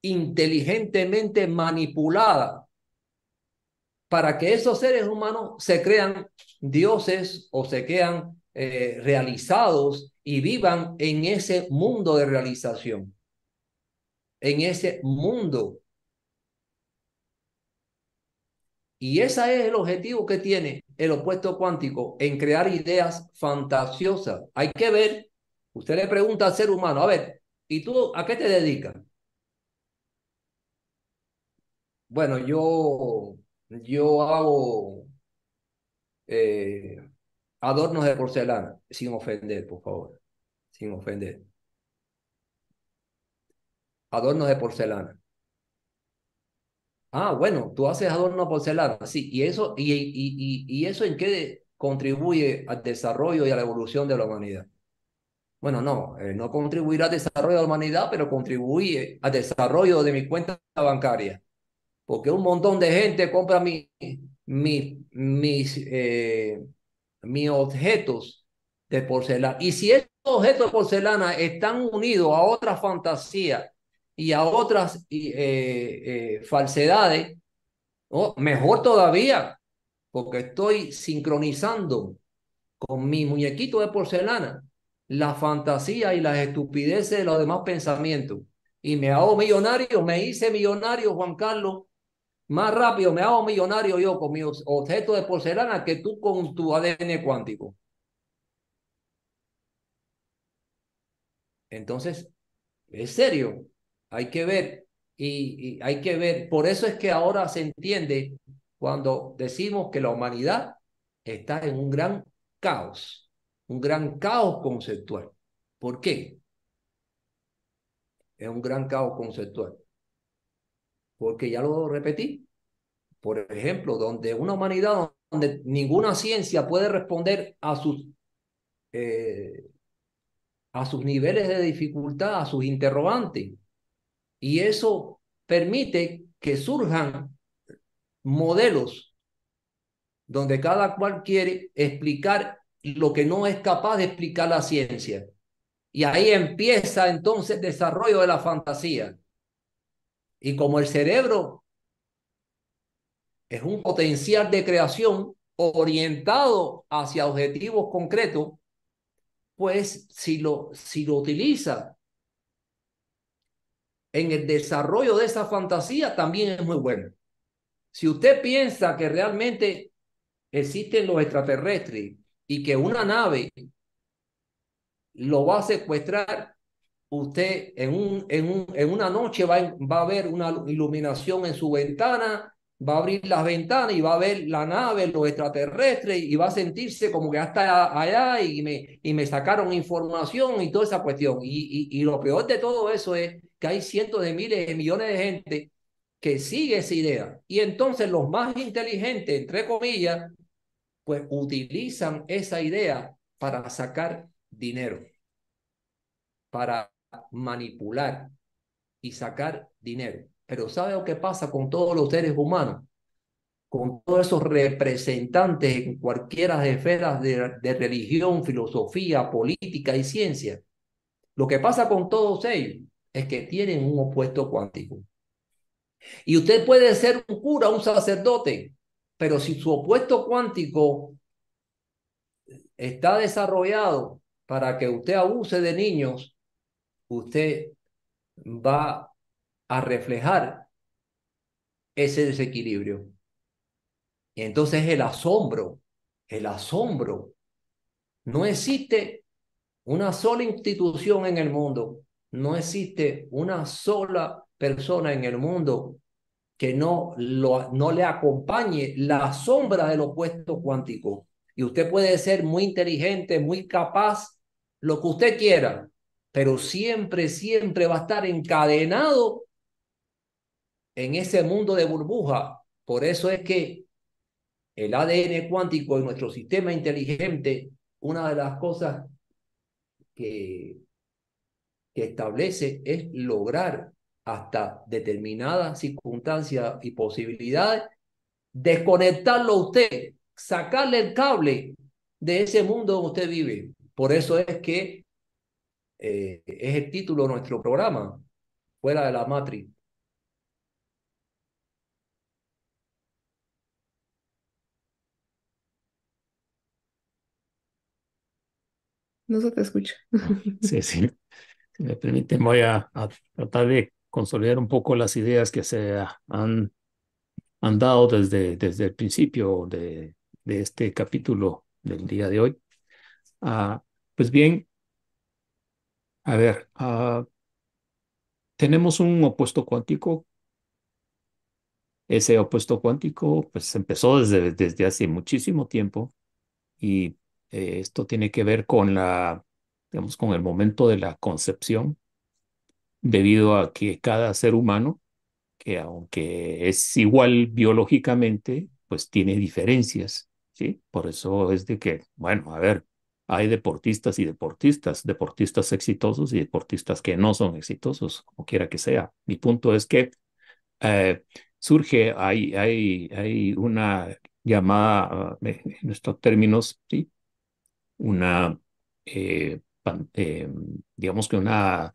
Speaker 4: inteligentemente manipulada para que esos seres humanos se crean dioses o se crean eh, realizados y vivan en ese mundo de realización, en ese mundo. Y ese es el objetivo que tiene el opuesto cuántico en crear ideas fantasiosas. Hay que ver, usted le pregunta al ser humano, a ver, ¿y tú a qué te dedicas? Bueno, yo, yo hago eh, adornos de porcelana, sin ofender, por favor, sin ofender. Adornos de porcelana. Ah, bueno, tú haces adornos de porcelana, sí, y eso, y, y, y, eso en qué contribuye al desarrollo y a la evolución de la humanidad. Bueno, no, eh, no contribuirá al desarrollo de la humanidad, pero contribuye al desarrollo de mi cuenta bancaria. Porque un montón de gente compra mi, mi, mis, eh, mis objetos de porcelana. Y si estos objetos de porcelana están unidos a otras fantasías y a otras eh, eh, falsedades, mejor todavía, porque estoy sincronizando con mi muñequito de porcelana la fantasía y las estupideces de los demás pensamientos. Y me hago millonario, me hice millonario, Juan Carlos, más rápido me hago millonario yo con mi objeto de porcelana que tú con tu ADN cuántico. Entonces, es serio, hay que ver y, y, hay que ver, por eso es que ahora se entiende cuando decimos que la humanidad está en un gran caos, un gran caos conceptual. ¿Por qué? Es un gran caos conceptual porque ya lo repetí. Por ejemplo, donde una humanidad donde ninguna ciencia puede responder a sus, eh, a sus niveles de dificultad, a sus interrogantes. Y eso permite que surjan modelos donde cada cual quiere explicar lo que no es capaz de explicar la ciencia. Y ahí empieza entonces el desarrollo de la fantasía. Y como el cerebro es un potencial de creación orientado hacia objetivos concretos, pues si lo, si lo utiliza en el desarrollo de esa fantasía, también es muy bueno. Si usted piensa que realmente existen los extraterrestres y que una nave lo va a secuestrar usted en, un, en, un, en una noche va, va a ver una iluminación en su ventana, va a abrir las ventanas y va a ver la nave, los extraterrestres y va a sentirse como que hasta allá y me, y me sacaron información y toda esa cuestión. Y, y, y lo peor de todo eso es que hay cientos de miles de millones de gente que sigue esa idea. Y entonces los más inteligentes, entre comillas, pues utilizan esa idea para sacar dinero, para manipular y sacar dinero. Pero ¿sabe lo que pasa con todos los seres humanos? Con todos esos representantes en cualquiera de esferas de, religión, filosofía, política y ciencia. Lo que pasa con todos ellos es que tienen un opuesto cuántico. Y usted puede ser un cura, un sacerdote, pero si su opuesto cuántico está desarrollado para que usted abuse de niños, usted va a reflejar ese desequilibrio. Y entonces el asombro, el asombro. No existe una sola institución en el mundo, no existe una sola persona en el mundo que no, lo, no le acompañe la sombra del opuesto cuántico. Y usted puede ser muy inteligente, muy capaz, lo que usted quiera, pero siempre, siempre va a estar encadenado en ese mundo de burbuja. Por eso es que el ADN cuántico en nuestro sistema inteligente, una de las cosas que, que establece es lograr hasta determinadas circunstancias y posibilidades, desconectarlo a usted, sacarle el cable de ese mundo donde usted vive. Por eso es que eh, es el título de nuestro programa, Fuera de la Matrix.
Speaker 3: No se te escucha. (laughs)
Speaker 1: Sí, sí. Si me permiten, voy a, tratar de consolidar un poco las ideas que se han, han dado desde, desde el principio de, de este capítulo del día de hoy. Ah, pues bien, a ver, ah, tenemos un opuesto cuántico. Ese opuesto cuántico pues empezó desde, desde hace muchísimo tiempo y eh, esto tiene que ver con la, digamos, con el momento de la concepción, debido a que cada ser humano, que aunque es igual biológicamente, pues tiene diferencias, ¿sí? Por eso es de que, bueno, a ver, hay deportistas y deportistas, deportistas exitosos y deportistas que no son exitosos, como quiera que sea. Mi punto es que eh, surge, hay, hay, hay una llamada, en nuestros términos, ¿sí? una, eh, eh, digamos que una,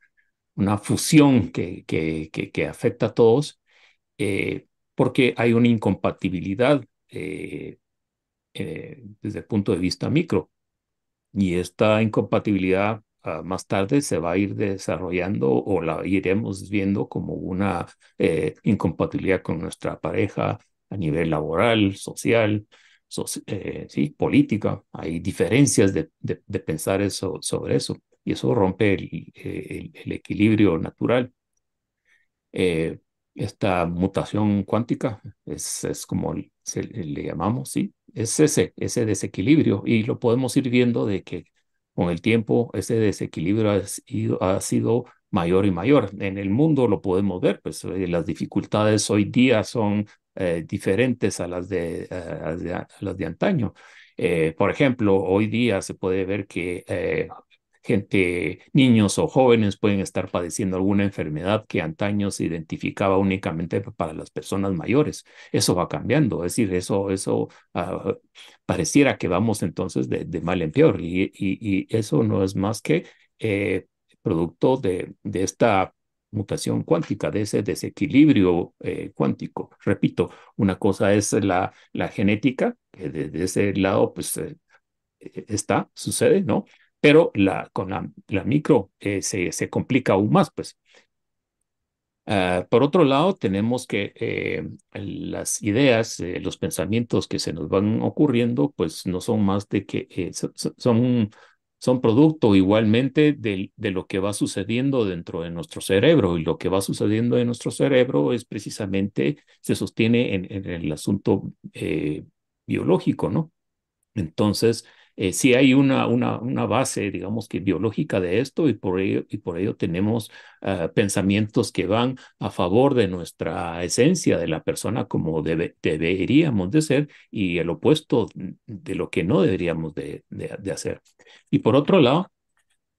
Speaker 1: una fusión que, que, que, afecta a todos, eh, porque hay una incompatibilidad desde el punto de vista micro. Y esta incompatibilidad ah, más tarde se va a ir desarrollando o la iremos viendo como una incompatibilidad con nuestra pareja a nivel laboral, social, eh, sí, política, hay diferencias de, de, pensar eso, sobre eso y eso rompe el, el, equilibrio natural. Eh, esta mutación cuántica es, es como le llamamos, ¿sí? Es ese, ese desequilibrio y lo podemos ir viendo de que con el tiempo ese desequilibrio ha sido, ha sido mayor y mayor. En el mundo lo podemos ver, pues eh, las dificultades hoy día son eh, diferentes a las de, a las antaño. Eh, por ejemplo, hoy día se puede ver que gente, niños o jóvenes pueden estar padeciendo alguna enfermedad que antaño se identificaba únicamente para las personas mayores. Eso va cambiando, es decir, eso, eso ah, pareciera que vamos entonces de, mal en peor y, eso no es más que producto de, esta mutación cuántica, de ese desequilibrio eh, cuántico. Repito, una cosa es la, la genética, que desde ese lado pues eh, está, sucede, ¿no? Pero con la, micro eh, se, se, complica aún más, pues. Uh, por otro lado, tenemos que las ideas, los pensamientos que se nos van ocurriendo, pues no son más de que son son producto igualmente de, de, lo que va sucediendo dentro de nuestro cerebro y lo que va sucediendo en nuestro cerebro es precisamente, se sostiene en, el asunto eh, biológico, ¿no? Entonces, eh, sí hay una, una, una base, digamos que biológica de esto y por ello, y por ello tenemos ah, pensamientos que van a favor de nuestra esencia de la persona como debe, deberíamos de ser y el opuesto de lo que no deberíamos de, de, hacer. Y por otro lado,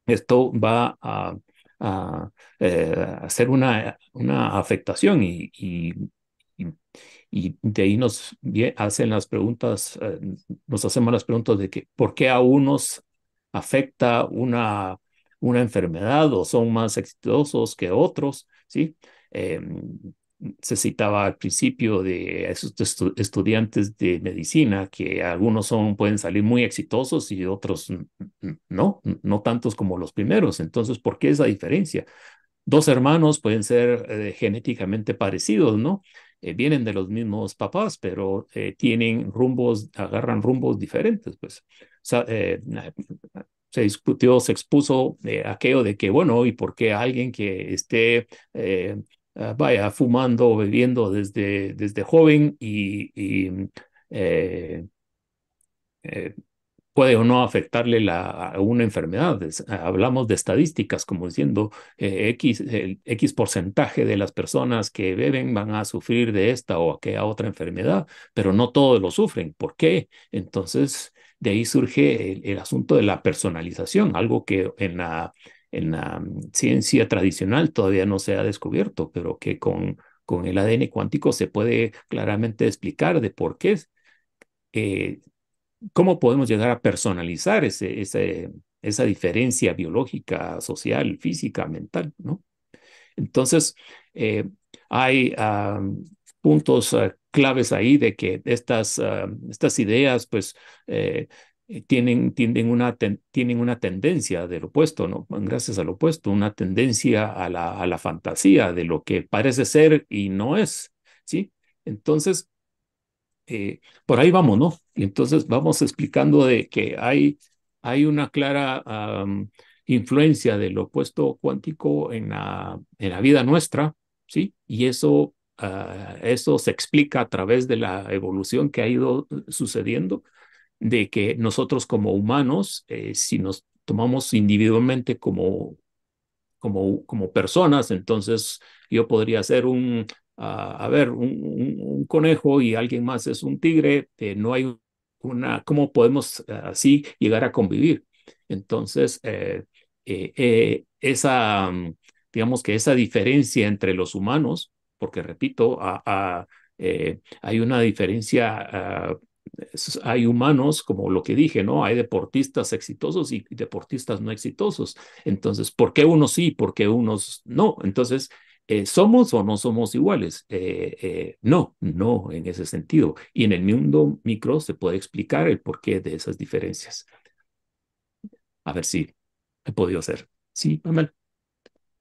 Speaker 1: esto va a, a eh, hacer una, una afectación y, y, y de ahí nos hacen las preguntas, eh, nos hacemos las preguntas de que por qué a unos afecta una, una enfermedad o son más exitosos que otros, ¿sí? Em, se citaba al principio de esos estudiantes de medicina que algunos son pueden salir muy exitosos y otros no, no tantos como los primeros. Entonces, ¿por qué esa diferencia? Dos hermanos pueden ser eh, genéticamente parecidos, ¿no? Eh, vienen de los mismos papás, pero eh, tienen rumbos, agarran rumbos diferentes, pues. Eh, se discutió, se expuso aquello de que, bueno, ¿y por qué alguien que esté, ah, vaya, fumando o bebiendo desde, desde joven y, y puede o no afectarle a una enfermedad. hablamos de estadísticas como diciendo eh, X, el X porcentaje de las personas que beben van a sufrir de esta o aquella otra enfermedad, pero no todos lo sufren. ¿Por qué? Entonces, de ahí surge el, asunto de la personalización, algo que en la, en la mm, ciencia tradicional todavía no se ha descubierto, pero que con, con el ADN cuántico se puede claramente explicar de por qué eh, ¿Cómo podemos llegar a personalizar ese, esa diferencia biológica, social, física, mental? ¿no? Entonces, eh, hay ah, puntos ah, claves ahí de que estas, ah, estas ideas, pues, eh, tienen, tienen, una tienen una tendencia del opuesto, ¿no? Gracias al opuesto, una tendencia a la, a la fantasía de lo que parece ser y no es, ¿sí? Entonces, eh, por ahí vamos, ¿no? Y entonces vamos explicando de que hay, hay una clara influencia del opuesto cuántico en la, en la vida nuestra, ¿sí? Y eso, ah, eso se explica a través de la evolución que ha ido sucediendo, de que nosotros como humanos, eh, si nos tomamos individualmente como, como, como personas, entonces yo podría ser un a, ver, un, conejo y alguien más es un tigre, eh, no hay una, ¿cómo podemos eh, así llegar a convivir? Entonces, eh, esa, mm, digamos que esa diferencia entre los humanos, porque repito, hay una diferencia ah, hay humanos, como lo que dije, ¿no? Hay deportistas exitosos y deportistas no exitosos. Entonces, ¿por qué unos sí? ¿Por qué unos no? Entonces, eh, ¿Somos o no somos iguales? Eh, eh, no, no en ese sentido. Y en el mundo micro se puede explicar el porqué de esas diferencias. A ver si he podido hacer. Sí, Manuel.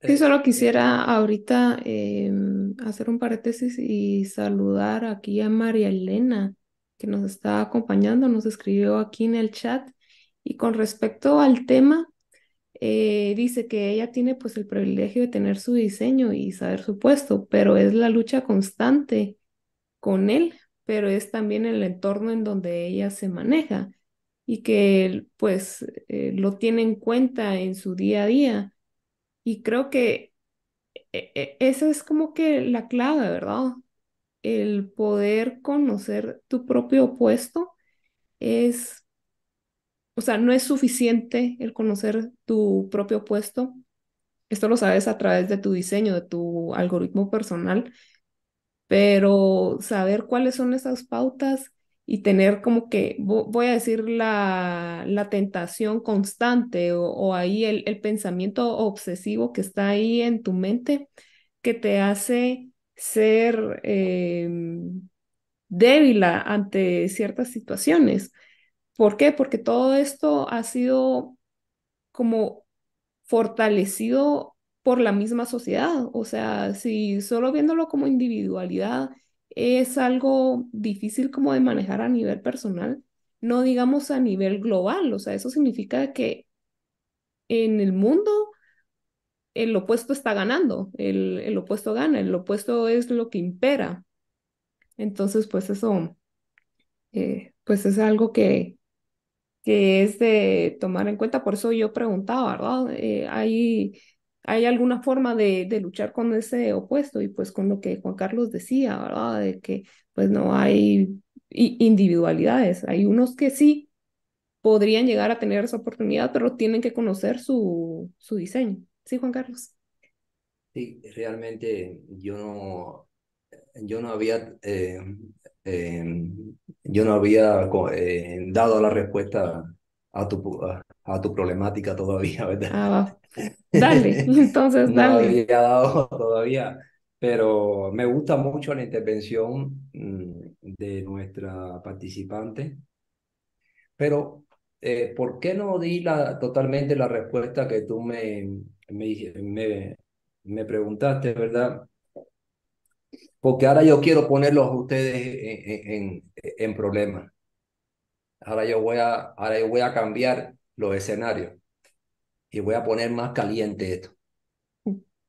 Speaker 3: Sí, solo quisiera ahorita em, hacer un paréntesis y saludar aquí a María Elena, que nos está acompañando, nos escribió aquí en el chat. Y con respecto al tema, eh, dice que ella tiene pues el privilegio de tener su diseño y saber su puesto, pero es la lucha constante con él, pero es también el entorno en donde ella se maneja y que pues eh, lo tiene en cuenta en su día a día. Y creo que e, e, esa es como que la clave, ¿verdad? El poder conocer tu propio puesto es o sea, no es suficiente el conocer tu propio puesto. Esto lo sabes a través de tu diseño, de tu algoritmo personal, pero saber cuáles son esas pautas y tener como que, voy a decir, la, la tentación constante o, ahí el, el, pensamiento obsesivo que está ahí en tu mente que te hace ser em, débil ante ciertas situaciones. ¿Por qué? Porque todo esto ha sido como fortalecido por la misma sociedad. O sea, si solo viéndolo como individualidad es algo difícil como de manejar a nivel personal, no digamos a nivel global. O sea, eso significa que en el mundo el opuesto está ganando, el, el opuesto gana, el opuesto es lo que impera. Entonces, pues eso, eh, pues es algo que, que es de tomar en cuenta, por eso yo preguntaba, ¿verdad? Eh, ¿hay, ¿Hay alguna forma de, de, luchar con ese opuesto? Y pues con lo que Juan Carlos decía, ¿verdad? De que pues no hay individualidades, hay unos que sí podrían llegar a tener esa oportunidad, pero tienen que conocer su, su diseño. ¿Sí, Juan Carlos?
Speaker 4: Sí, realmente yo no, yo no había eh, Em, yo no había eh, dado la respuesta a tu, a, tu problemática todavía, (laughs) ¿verdad?
Speaker 3: Ah, dale, (laughs) entonces
Speaker 4: no
Speaker 3: dale.
Speaker 4: No había dado todavía, pero me gusta mucho la intervención mm, de nuestra participante. Pero, eh, ¿por qué no di la, totalmente la respuesta que tú me, me, me, me preguntaste, verdad? Porque ahora yo quiero ponerlos a ustedes en, en, en problemas. Ahora yo, voy a, ahora yo voy a cambiar los escenarios y voy a poner más caliente esto,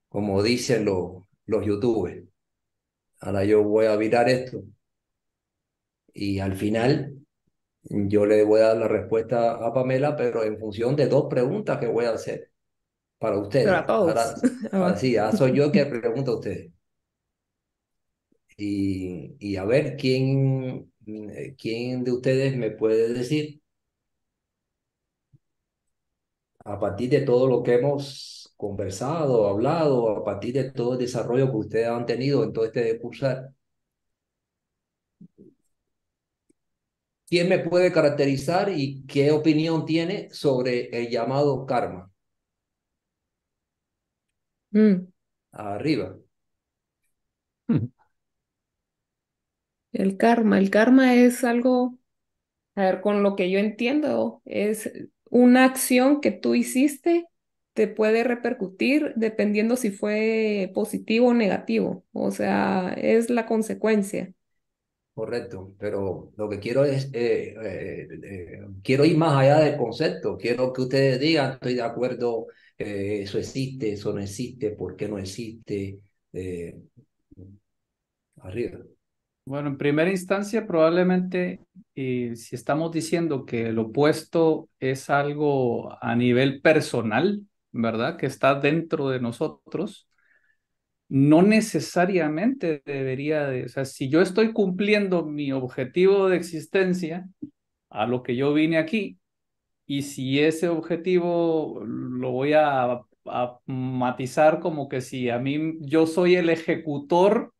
Speaker 4: como dicen los, los youtubers. Ahora yo voy a virar esto y al final yo le voy a dar la respuesta a Pamela, pero en función de dos preguntas que voy a hacer para ustedes.
Speaker 3: Para todos.
Speaker 4: Ahora, (laughs) así, ahora soy yo que pregunto a ustedes y, y a ver quién, eh, quién de ustedes me puede decir, a partir de todo lo que hemos conversado, hablado, a partir de todo el desarrollo que ustedes han tenido en todo este cursar, ¿quién me puede caracterizar y qué opinión tiene sobre el llamado karma?
Speaker 3: Mm.
Speaker 4: Arriba.
Speaker 1: Mm.
Speaker 3: El karma, el karma es algo, a ver, con lo que yo entiendo, es una acción que tú hiciste, te puede repercutir dependiendo si fue positivo o negativo, o sea, es la consecuencia.
Speaker 4: Correcto, pero lo que quiero es, eh, eh, eh, quiero ir más allá del concepto, quiero que ustedes digan, estoy de acuerdo, eso existe, eso no existe, por qué no existe, arriba.
Speaker 2: Bueno, en primera instancia, probablemente si estamos diciendo que el opuesto es algo a nivel personal, ¿verdad? Que está dentro de nosotros, no necesariamente debería de, o sea, si yo estoy cumpliendo mi objetivo de existencia, a lo que yo vine aquí, y si ese objetivo lo voy a, a matizar como que si a mí yo soy el ejecutor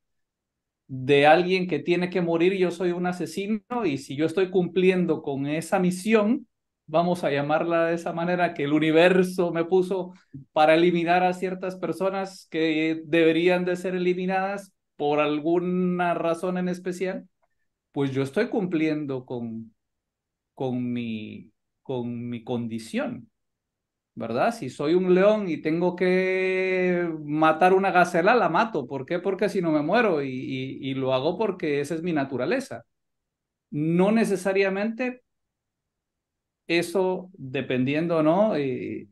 Speaker 2: de alguien que tiene que morir, yo soy un asesino y si yo estoy cumpliendo con esa misión, vamos a llamarla de esa manera, que el universo me puso para eliminar a ciertas personas que deberían de ser eliminadas por alguna razón en especial, pues yo estoy cumpliendo con, con, mi, con mi condición. ¿Verdad? Si soy un león y tengo que matar una gacela, la mato. ¿Por qué? Porque si no me muero y, lo hago porque esa es mi naturaleza. No necesariamente eso, dependiendo, ¿no? Eh,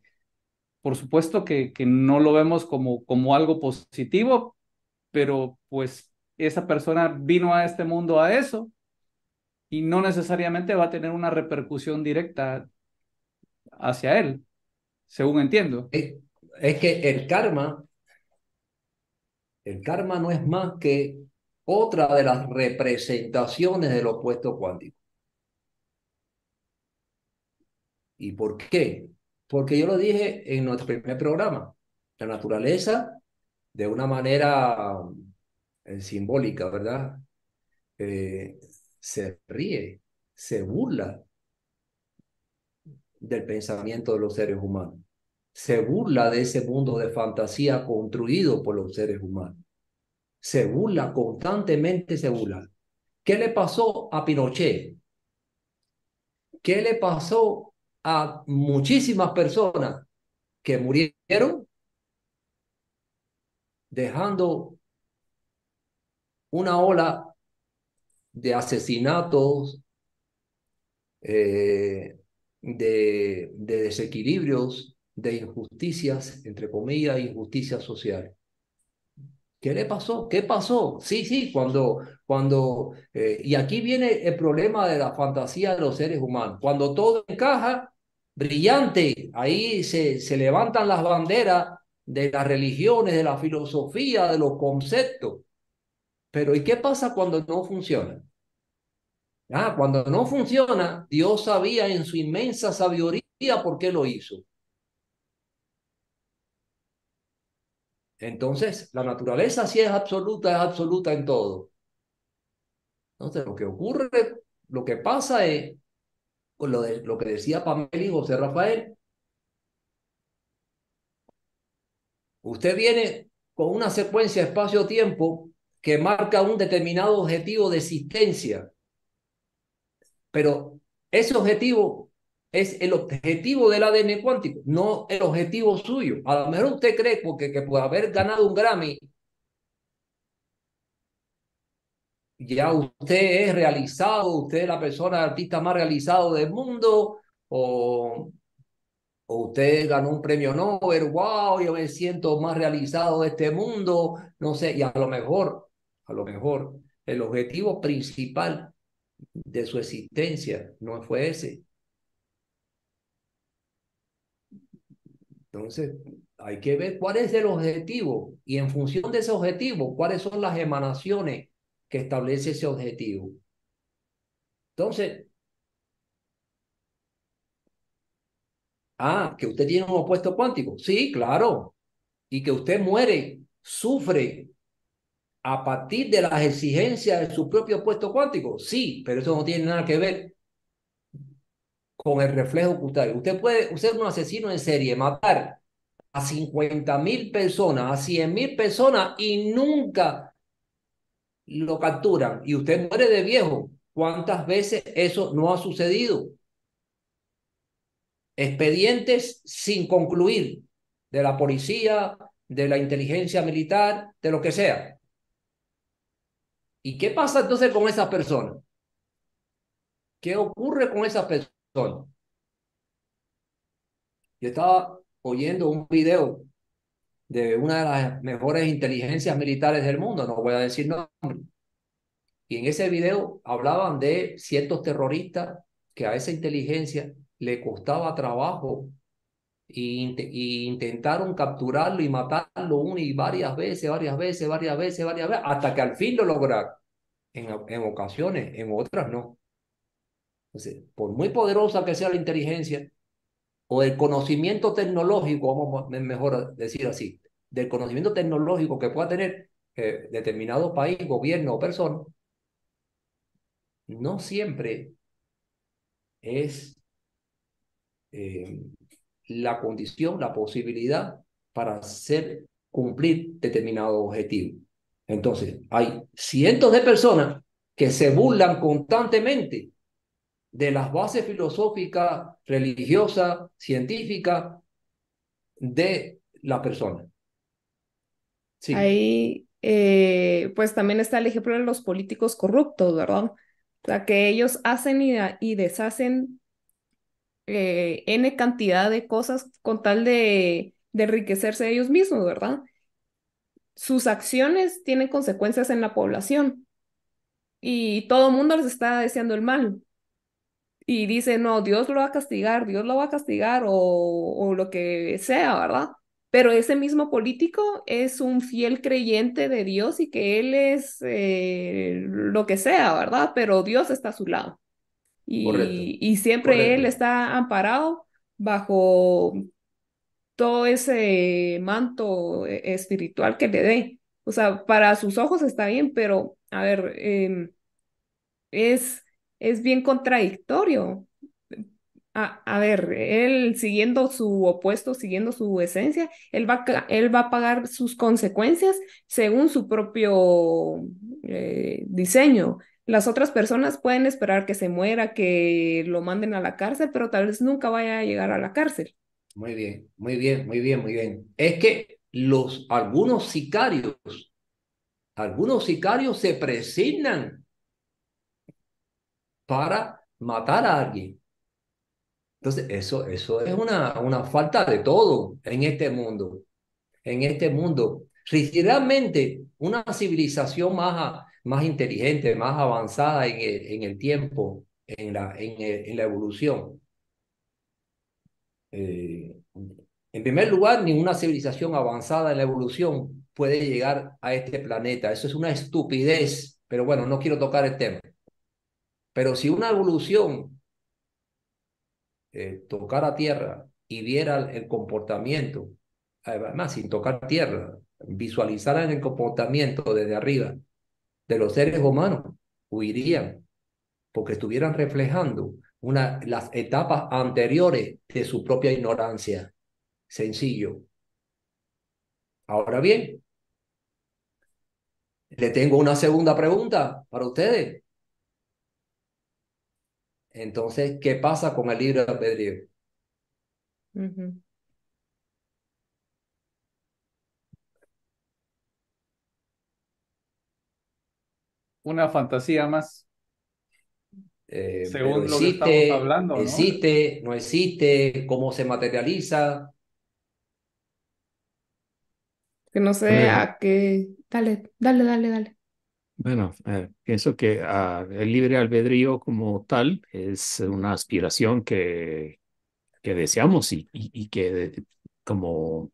Speaker 2: por supuesto que, que no lo vemos como, como algo positivo, pero pues esa persona vino a este mundo a eso y no necesariamente va a tener una repercusión directa hacia él según entiendo.
Speaker 4: Es, que el karma, el karma no es más que otra de las representaciones del opuesto cuántico. ¿Y por qué? Porque yo lo dije en nuestro primer programa. La naturaleza, de una manera eh, simbólica, ¿verdad? Eh, se ríe, se burla del pensamiento de los seres humanos se burla de ese mundo de fantasía construido por los seres humanos. Se burla, constantemente se burla. ¿Qué le pasó a Pinochet? ¿Qué le pasó a muchísimas personas que murieron dejando una ola de asesinatos, eh, de, de desequilibrios de injusticias, entre comillas, injusticias sociales. ¿Qué le pasó? ¿Qué pasó? Sí, sí, cuando, cuando, eh, y aquí viene el problema de la fantasía de los seres humanos. Cuando todo encaja, brillante, ahí se, se levantan las banderas de las religiones, de la filosofía, de los conceptos. Pero ¿y qué pasa cuando no funciona? Ah, cuando no funciona, Dios sabía en su inmensa sabiduría por qué lo hizo. Entonces, la naturaleza sí es absoluta, es absoluta en todo. Entonces, lo que ocurre, lo que pasa es, con lo, que decía Pamela y José Rafael, usted viene con una secuencia espacio-tiempo que marca un determinado objetivo de existencia, pero ese objetivo es el objetivo del ADN cuántico, no el objetivo suyo. A lo mejor usted cree porque que por haber ganado un Grammy, ya usted es realizado, usted es la persona artista más realizado del mundo, o, o usted ganó un premio Nobel, wow, yo me siento más realizado de este mundo, no sé, y a lo mejor, a lo mejor, el objetivo principal de su existencia no fue ese, Entonces, hay que ver cuál es el objetivo y en función de ese objetivo, cuáles son las emanaciones que establece ese objetivo. Entonces, ah, que usted tiene un opuesto cuántico. Sí, claro. Y que usted muere, sufre a partir de las exigencias de su propio opuesto cuántico. Sí, pero eso no tiene nada que ver con el reflejo cutáneo. Usted puede ser un asesino en serie, matar a 50 mil personas, a 100 mil personas y nunca lo capturan y usted muere de viejo. ¿Cuántas veces eso no ha sucedido? Expedientes sin concluir de la policía, de la inteligencia militar, de lo que sea. ¿Y qué pasa entonces con esas personas? ¿Qué ocurre con esas personas? Yo estaba oyendo un video de una de las mejores inteligencias militares del mundo, no voy a decir nombre. Y en ese video hablaban de ciertos terroristas que a esa inteligencia le costaba trabajo y, intentaron capturarlo y matarlo una y varias veces, varias veces, varias veces, varias veces, hasta que al fin lo lograron. En, en ocasiones, en otras no por muy poderosa que sea la inteligencia o el conocimiento tecnológico, vamos mejor decir así, del conocimiento tecnológico que pueda tener eh, determinado país, gobierno o persona, no siempre es eh, la condición, la posibilidad para hacer cumplir determinado objetivo. Entonces, hay cientos de personas que se burlan constantemente de las bases filosóficas, religiosas, científicas de la persona.
Speaker 3: Sí. Ahí, eh, pues también está el ejemplo de los políticos corruptos, ¿verdad? O sea, que ellos hacen y, deshacen eh, N cantidad de cosas con tal de, de enriquecerse ellos mismos, ¿verdad? Sus acciones tienen consecuencias en la población y todo el mundo les está deseando el mal y dice, no, Dios lo va a castigar, Dios lo va a castigar o, o lo que sea, ¿verdad? Pero ese mismo político es un fiel creyente de Dios y que él es eh, lo que sea, ¿verdad? Pero Dios está a su lado. Y, y siempre él está amparado bajo todo ese manto eh, espiritual que le dé. O sea, para sus ojos está bien, pero a ver, em, es es bien contradictorio. A, a, ver, él siguiendo su opuesto, siguiendo su esencia, él va, él va a pagar sus consecuencias según su propio eh, diseño. Las otras personas pueden esperar que se muera, que lo manden a la cárcel, pero tal vez nunca vaya a llegar a la cárcel.
Speaker 4: Muy bien, muy bien, muy bien, muy bien. Es que los, algunos sicarios, algunos sicarios se presignan para matar a alguien. Entonces, eso, eso es una, una falta de todo en este mundo. En este mundo. Si realmente una civilización más, más inteligente, más avanzada en el, tiempo, en la, evolución, eh, en primer lugar, ninguna civilización avanzada en la evolución puede llegar a este planeta. Eso es una estupidez, pero bueno, no quiero tocar el tema. Pero si una evolución eh, tocara tierra y viera el comportamiento, además sin tocar tierra, visualizaran el comportamiento desde arriba de los seres humanos, huirían, porque estuvieran reflejando una, las etapas anteriores de su propia ignorancia. Sencillo. Ahora bien, le tengo una segunda pregunta para ustedes. Entonces, ¿qué pasa con el libre albedrío?
Speaker 2: Una fantasía más.
Speaker 4: Eh,
Speaker 2: Según lo que estamos
Speaker 4: existe,
Speaker 2: hablando, ¿no?
Speaker 4: existe, no existe, cómo se materializa.
Speaker 3: Que no sé
Speaker 1: Bueno.
Speaker 3: a qué. Dale, dale, dale, dale.
Speaker 1: Bueno, eh, pienso que ah, el libre albedrío como tal es una aspiración que, que deseamos y, y, y que como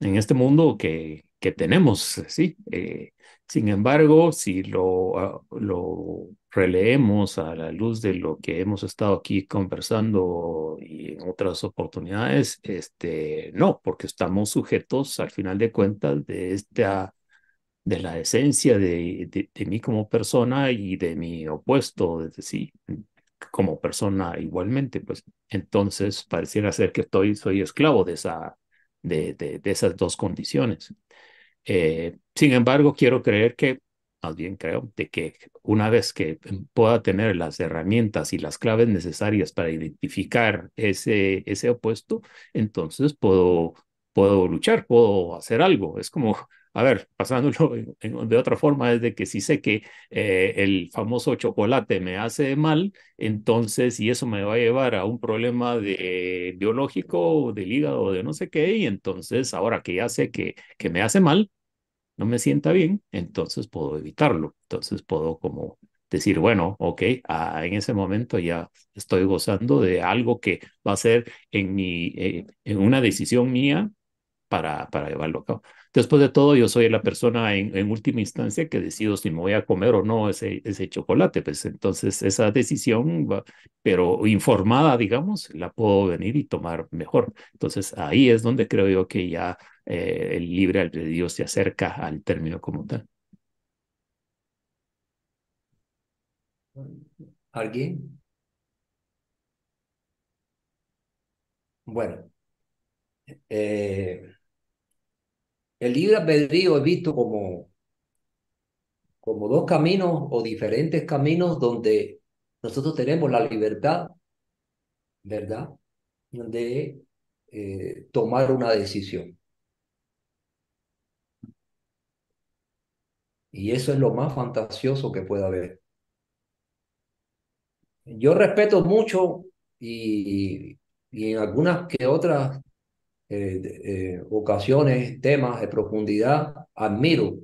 Speaker 1: en este mundo que, que tenemos, sí. Eh, sin embargo, si lo, ah, lo releemos a la luz de lo que hemos estado aquí conversando y en otras oportunidades, este, no, porque estamos sujetos al final de cuentas de esta de la esencia de, mí como persona y de mi opuesto, es decir, como persona igualmente, pues entonces pareciera ser que estoy, soy esclavo de, esa, de, de, de esas dos condiciones. Eh, sin embargo, quiero creer que, más bien creo, de que una vez que pueda tener las herramientas y las claves necesarias para identificar ese, ese opuesto, entonces puedo, puedo luchar, puedo hacer algo. Es como a ver, pasándolo (laughs) de otra forma, es de que si sé que eh, el famoso chocolate me hace mal, entonces, y eso me va a llevar a un problema de biológico, del hígado, de no sé qué, y entonces, ahora que ya sé que, que me hace mal, no me sienta bien, entonces puedo evitarlo. Entonces puedo como decir, bueno, ok, ah, en ese momento ya estoy gozando de algo que va a ser en, mi, eh, en una decisión mía para, para llevarlo a cabo. Después de todo, yo soy la persona en, última instancia que decido si me voy a comer o no ese, ese chocolate. Pues entonces esa decisión, pero informada, digamos, la puedo venir y tomar mejor. Entonces ahí es donde creo yo que ya eh, el libre albedrío se acerca al término como tal.
Speaker 4: ¿Alguien? Bueno, eh, el libre albedrío es visto como, como dos caminos o diferentes caminos donde nosotros tenemos la libertad, ¿verdad? De eh, tomar una decisión. Y eso es lo más fantasioso que puede haber. Yo respeto mucho y, y en algunas que otras eh, eh, ocasiones, temas de profundidad, admiro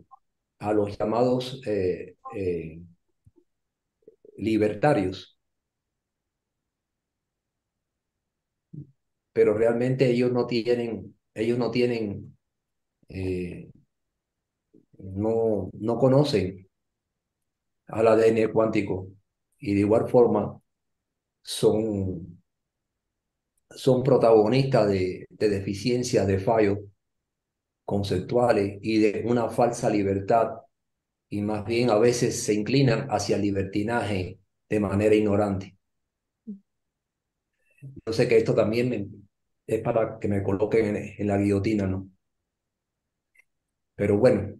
Speaker 4: a los llamados eh, libertarios. Pero realmente ellos no tienen, ellos no tienen, no, no conocen al ADN cuántico y de igual forma son son protagonistas de, de deficiencias, de fallos conceptuales y de una falsa libertad y más bien a veces se inclinan hacia el libertinaje de manera ignorante. Yo sé que esto también es para que me coloquen en, en la guillotina, ¿no? Pero bueno,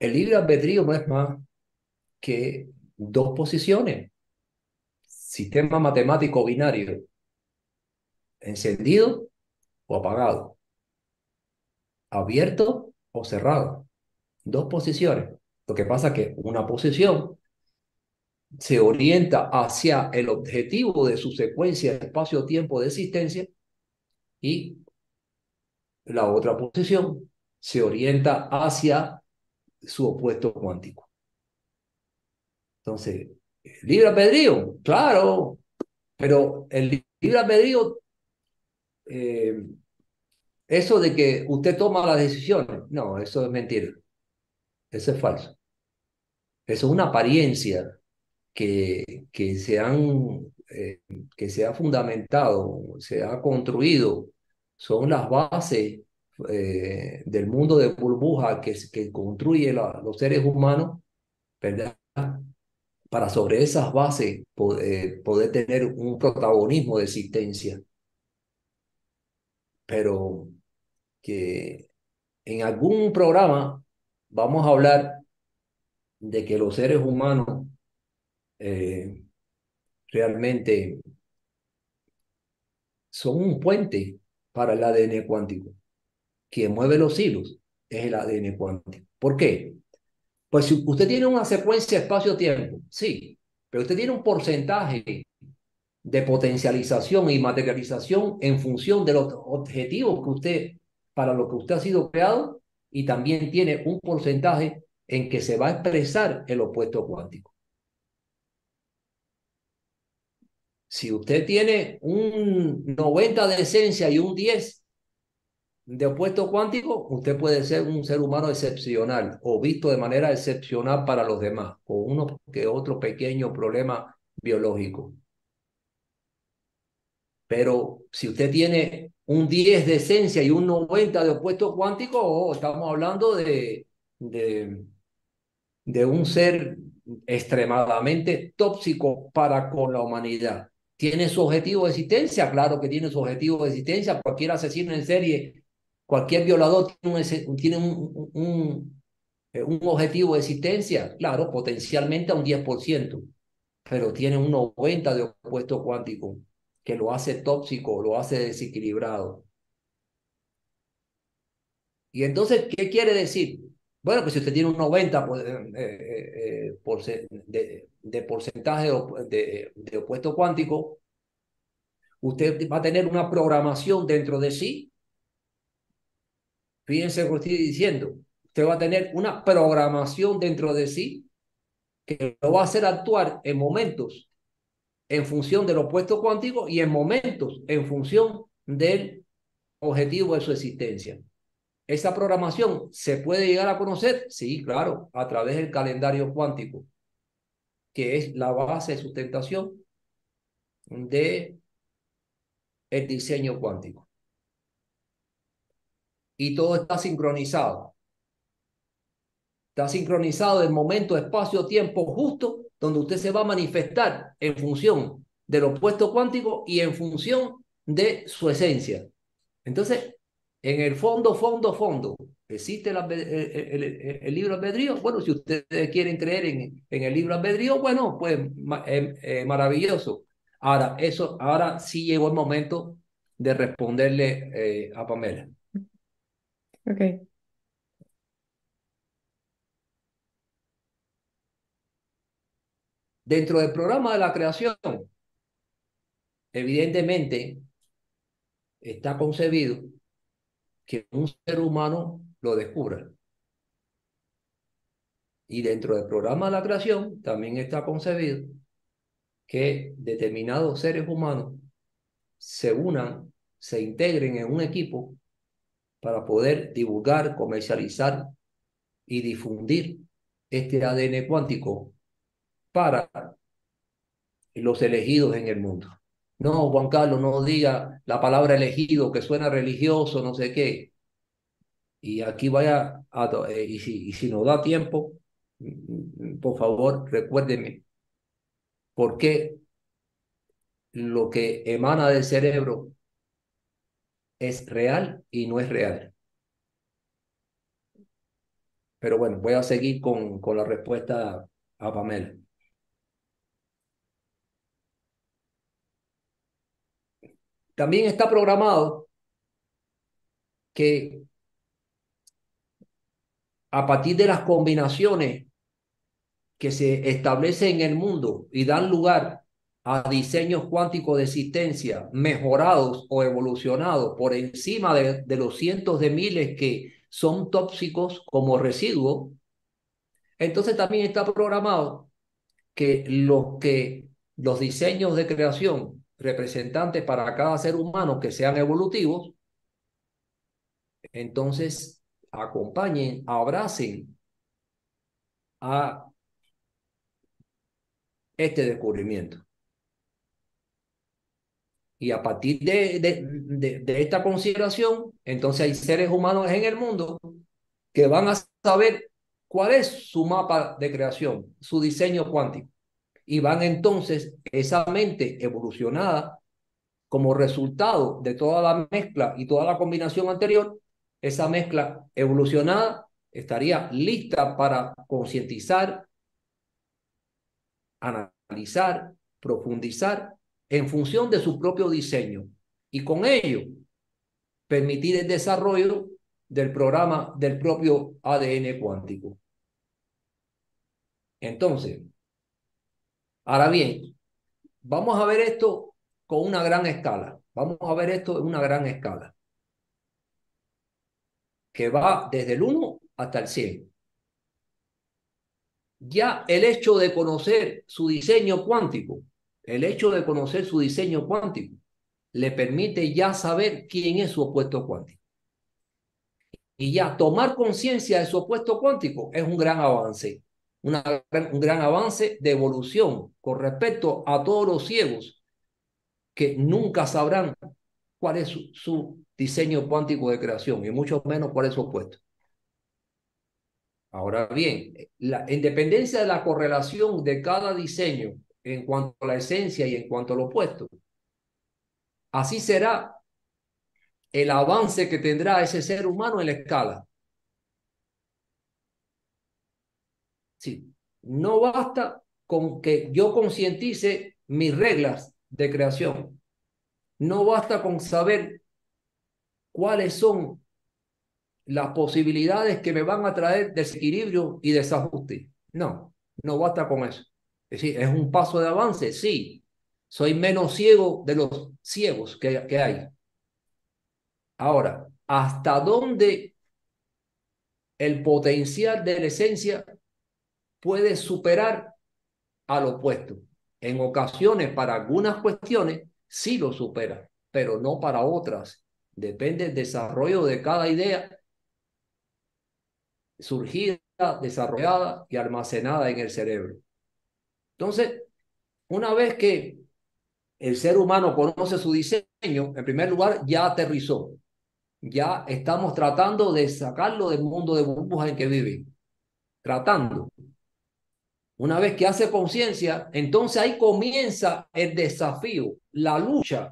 Speaker 4: el libre albedrío no es más que dos posiciones. Sistema matemático binario. Encendido o apagado. Abierto o cerrado. Dos posiciones. Lo que pasa es que una posición se orienta hacia el objetivo de su secuencia espacio-tiempo de existencia y la otra posición se orienta hacia su opuesto cuántico. Entonces, libre albedrío, claro, pero el libre albedrío, eh, eso de que usted toma las decisiones, no, eso es mentira. Eso es falso. Eso es una apariencia que, que, se, han, eh, que se ha fundamentado, se ha construido. Son las bases eh, del mundo de burbuja que, que construye los seres humanos, ¿verdad? Para sobre esas bases poder, poder tener un protagonismo de existencia. Pero que en algún programa vamos a hablar de que los seres humanos eh, realmente son un puente para el ADN cuántico. Quien mueve los hilos es el ADN cuántico. ¿Por qué? Pues si usted tiene una secuencia espacio-tiempo, sí, pero usted tiene un porcentaje de potencialización y materialización en función de los objetivos que usted, para lo que usted ha sido creado, y también tiene un porcentaje en que se va a expresar el opuesto cuántico. Si usted tiene un 90 de esencia y un 10 de opuesto cuántico, usted puede ser un ser humano excepcional o visto de manera excepcional para los demás, con uno que otro pequeño problema biológico. Pero si usted tiene un 10 de esencia y un 90 de opuesto cuántico, estamos hablando de, de, de un ser extremadamente tóxico para con la humanidad. ¿Tiene su objetivo de existencia? Claro que tiene su objetivo de existencia. Cualquier asesino en serie, cualquier violador tiene eh, un, objetivo de existencia. Claro, potencialmente a un 10%, pero tiene un 90% de opuesto cuántico que lo hace tóxico, lo hace desequilibrado. Y entonces, ¿qué quiere decir? Bueno, pues si usted tiene un 90 pues, eh, eh, de, porcentaje de opuesto cuántico, usted va a tener una programación dentro de sí. Fíjense lo que estoy diciendo. Usted va a tener una programación dentro de sí que lo va a hacer actuar en momentos en función del opuesto cuántico y en momentos en función del objetivo de su existencia. ¿Esa programación se puede llegar a conocer? Sí, claro, a través del calendario cuántico, que es la base de sustentación de el diseño cuántico. Y todo está sincronizado. Está sincronizado en momento, espacio, tiempo justo, donde usted se va a manifestar en función del opuesto cuántico y en función de su esencia. Entonces, en el fondo, fondo, fondo, ¿existe el, libro albedrío? Bueno, si ustedes quieren creer en, en el libro albedrío, bueno, pues eh, eh, maravilloso. Ahora, eso, ahora sí llegó el momento de responderle eh, a Pamela.
Speaker 3: Ok.
Speaker 4: Dentro del programa de la creación, evidentemente, está concebido que un ser humano lo descubra. Y dentro del programa de la creación también está concebido que determinados seres humanos se unan, se integren en un equipo para poder divulgar, comercializar y difundir este ADN cuántico para los elegidos en el mundo. No, Juan Carlos, no diga la palabra elegido que suena religioso, no sé qué. Y aquí vaya, a, eh, y, si, y nos da tiempo, mm, por favor, recuérdeme, por qué lo que emana del cerebro es real y no es real. Pero bueno, voy a seguir con, con la respuesta a Pamela. También está programado que a partir de las combinaciones que se establecen en el mundo y dan lugar a diseños cuánticos de existencia mejorados o evolucionados por encima de, los cientos de miles que son tóxicos como residuos, entonces también está programado que los que los diseños de creación representantes para cada ser humano que sean evolutivos, entonces acompañen, abracen a este descubrimiento. Y a partir de, de, de, esta consideración, entonces hay seres humanos en el mundo que van a saber cuál es su mapa de creación, su diseño cuántico. Y van entonces, esa mente evolucionada, como resultado de toda la mezcla y toda la combinación anterior, esa mezcla evolucionada estaría lista para concientizar, analizar, profundizar en función de su propio diseño y con ello permitir el desarrollo del programa del propio ADN cuántico. Entonces, ahora bien, vamos a ver esto con una gran escala. Vamos a ver esto en una gran escala que va desde el 1 hasta el 100. Ya el hecho de conocer su diseño cuántico, el hecho de conocer su diseño cuántico, le permite ya saber quién es su opuesto cuántico. Y ya tomar conciencia de su opuesto cuántico es un gran avance, un gran avance de evolución con respecto a todos los ciegos que nunca sabrán cuál es su, su diseño cuántico de creación y mucho menos cuál es su opuesto. Ahora bien, la independencia de la correlación de cada diseño en cuanto a la esencia y en cuanto al opuesto, así será el avance que tendrá ese ser humano en la escala. Sí, no basta con que yo concientice mis reglas de creación. No basta con saber cuáles son las posibilidades que me van a traer desequilibrio y desajuste. No, no basta con eso. Es decir, es un paso de avance, sí. Soy menos ciego de los ciegos que, hay. Ahora, ¿hasta dónde el potencial de la esencia puede superar al opuesto? En ocasiones, para algunas cuestiones, sí lo supera, pero no para otras. Depende del desarrollo de cada idea surgida, desarrollada y almacenada en el cerebro. Entonces, una vez que el ser humano conoce su diseño, en primer lugar, ya aterrizó. Ya estamos tratando de sacarlo del mundo de burbujas en que vive. Tratando. Una vez que hace conciencia, entonces ahí comienza el desafío, la lucha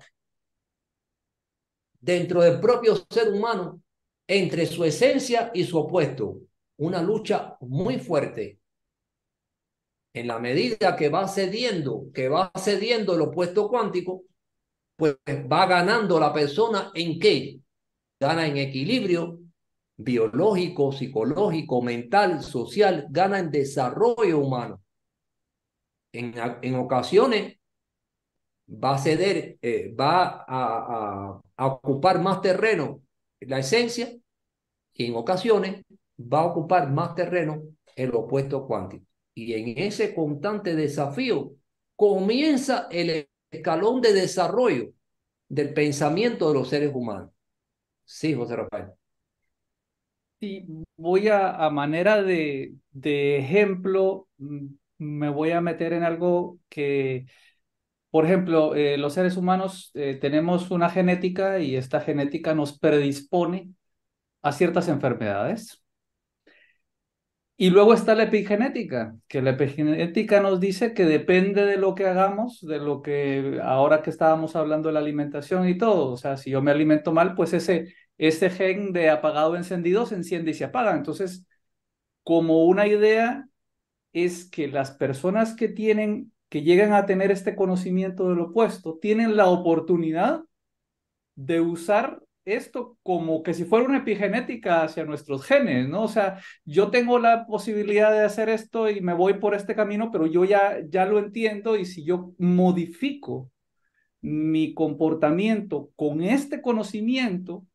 Speaker 4: dentro del propio ser humano entre su esencia y su opuesto una lucha muy fuerte. En la medida que va cediendo, que va cediendo el opuesto cuántico, pues va ganando la persona en qué? Gana en equilibrio biológico, psicológico, mental, social, gana en desarrollo humano. En, en ocasiones va a ceder, eh, va a, a ocupar más terreno la esencia y en ocasiones va a ocupar más terreno el opuesto cuántico. Y en ese constante desafío comienza el escalón de desarrollo del pensamiento de los seres humanos. Sí, José Rafael.
Speaker 2: Sí, voy a, a manera de, ejemplo, mm, me voy a meter en algo que, por ejemplo, eh, los seres humanos eh, tenemos una genética y esta genética nos predispone a ciertas enfermedades. Y luego está la epigenética, que la epigenética nos dice que depende de lo que hagamos, de lo que ahora que estábamos hablando de la alimentación y todo, o sea, si yo me alimento mal, pues ese, ese gen de apagado encendido se enciende y se apaga. Entonces, como una idea es que las personas que tienen, que llegan a tener este conocimiento del opuesto, tienen la oportunidad de usar esto como que si fuera una epigenética hacia nuestros genes, ¿no? O sea, yo tengo la posibilidad de hacer esto y me voy por este camino, pero yo ya, ya lo entiendo y si yo modifico mi comportamiento con este conocimiento,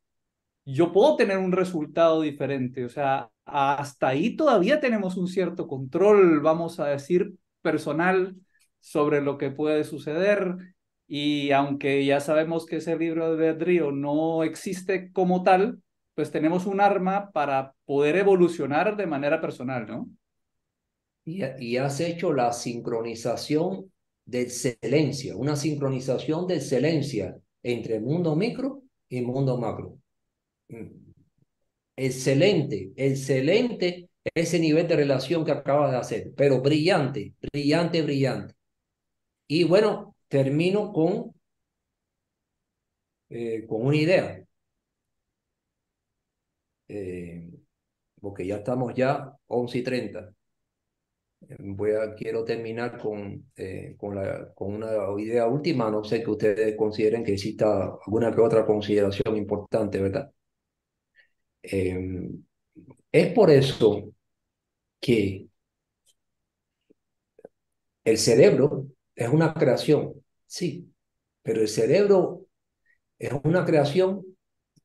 Speaker 2: yo puedo tener un resultado diferente. O sea, hasta ahí todavía tenemos un cierto control, vamos a decir, personal sobre lo que puede suceder. Y aunque ya sabemos que ese libro de albedrío no existe como tal, pues tenemos un arma para poder evolucionar de manera personal, ¿no?
Speaker 4: Y, y has hecho la sincronización de excelencia, una sincronización de excelencia entre mundo micro y mundo macro. Mm. Excelente, excelente ese nivel de relación que acabas de hacer, pero brillante, brillante, brillante. Y bueno, termino con, eh, con una idea. Eh, porque ya estamos ya 11 y 30. Voy a, quiero terminar con, eh, con, la, con una idea última. No sé que ustedes consideren que exista alguna que otra consideración importante, ¿verdad? es por eso que el cerebro es una creación, sí, pero el cerebro es una creación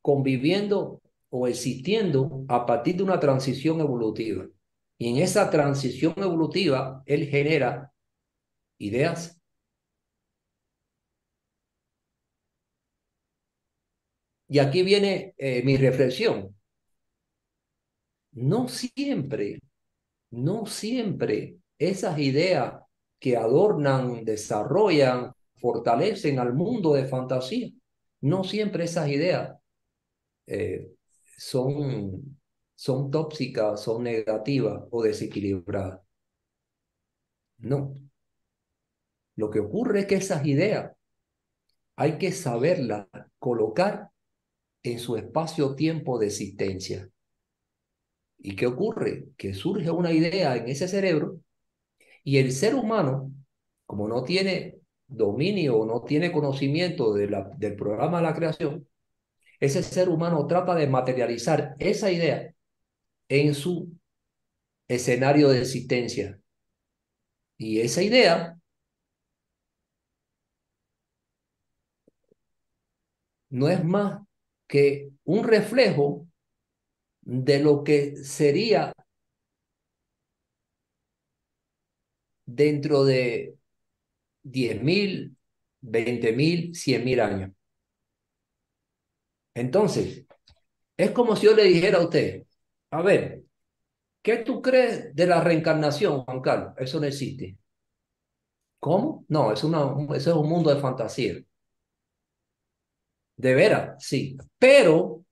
Speaker 4: conviviendo o existiendo a partir de una transición evolutiva. Y en esa transición evolutiva, él genera ideas. Y aquí viene eh, mi reflexión. No siempre no siempre esas ideas que adornan, desarrollan, fortalecen al mundo de fantasía, no siempre esas ideas eh, son, son tóxicas, son negativas o desequilibradas. No. Lo que ocurre es que esas ideas hay que saberlas colocar en su espacio-tiempo de existencia. ¿Y qué ocurre? Que surge una idea en ese cerebro y el ser humano, como no tiene dominio o no tiene conocimiento de la, del programa de la creación, ese ser humano trata de materializar esa idea en su escenario de existencia. Y esa idea no es más que un reflejo de lo que sería dentro de 10.000, 20.000, 100.000 años. Entonces, es como si yo le dijera a usted, a ver, ¿qué tú crees de la reencarnación, Juan Carlos? Eso no existe. ¿Cómo? No, es una, eso es un mundo de fantasía. De veras, sí. Pero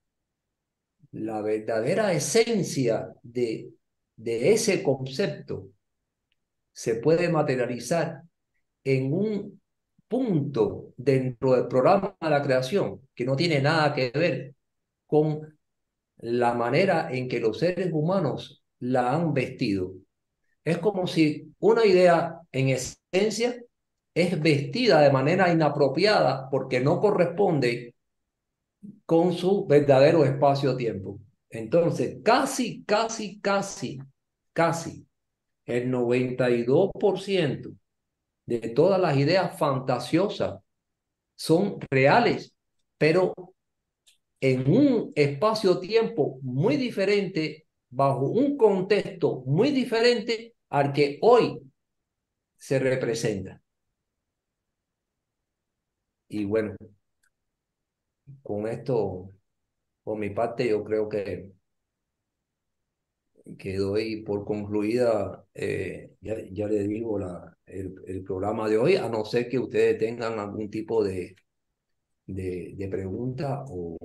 Speaker 4: la verdadera esencia de, de ese concepto se puede materializar en un punto dentro del programa de la creación que no tiene nada que ver con la manera en que los seres humanos la han vestido. Es como si una idea en esencia es vestida de manera inapropiada porque no corresponde con su verdadero espacio-tiempo. Entonces, casi, casi, casi, casi el 92% de todas las ideas fantasiosas son reales, pero en un espacio-tiempo muy diferente, bajo un contexto muy diferente al que hoy se representa. Y bueno, con esto, por mi parte, yo creo que, que doy por concluida, eh, ya, ya le digo, la, el, el, programa de hoy, a no ser que ustedes tengan algún tipo de, de, de pregunta o,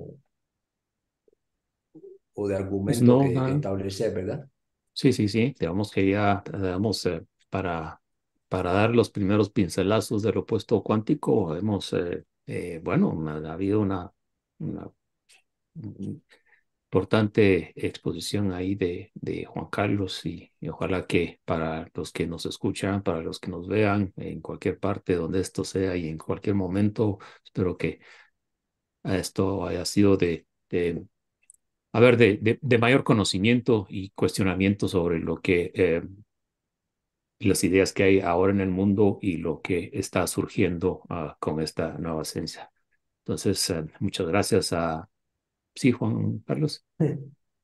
Speaker 4: o de argumento que, que, establecer, ¿verdad?
Speaker 1: Sí, sí, sí, digamos que ya, digamos, eh, para, para dar los primeros pincelazos del opuesto cuántico, hemos eh, eh, bueno, ha habido una, una, importante exposición ahí de, de Juan Carlos y, y, ojalá que para los que nos escuchan, para los que nos vean en cualquier parte donde esto sea y en cualquier momento, espero que esto haya sido de, de a ver, de, de, mayor conocimiento y cuestionamiento sobre lo que eh, las ideas que hay ahora en el mundo y lo que está surgiendo uh, con esta nueva ciencia. Entonces, uh, muchas gracias a... Sí, Juan Carlos.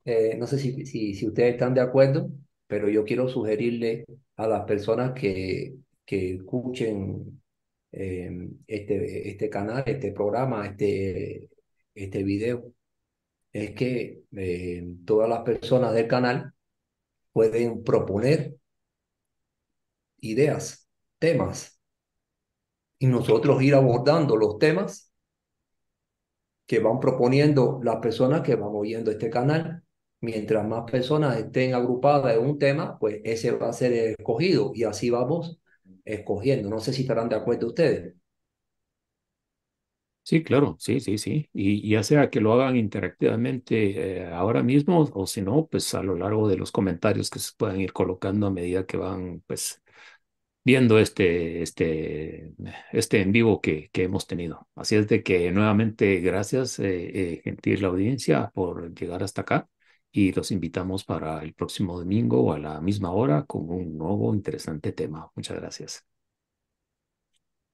Speaker 4: Eh, no sé si, si, ustedes están de acuerdo, pero yo quiero sugerirle a las personas que, que escuchen eh, este, este canal, este programa, este, este video, es que eh, todas las personas del canal pueden proponer ideas, temas, y nosotros ir abordando los temas que van proponiendo las personas que van oyendo este canal. Mientras más personas estén agrupadas en un tema, pues ese va a ser escogido y así vamos escogiendo. No sé si estarán de acuerdo ustedes.
Speaker 1: Sí, claro, sí, sí, sí. Y ya sea que lo hagan interactivamente eh, ahora mismo o si no, pues a lo largo de los comentarios que se puedan ir colocando a medida que van, pues, viendo este, este, este en vivo que, que hemos tenido. Así es de que nuevamente gracias, eh, eh, gentil la audiencia, por llegar hasta acá y los invitamos para el próximo domingo a la misma hora con un nuevo interesante tema. Muchas gracias.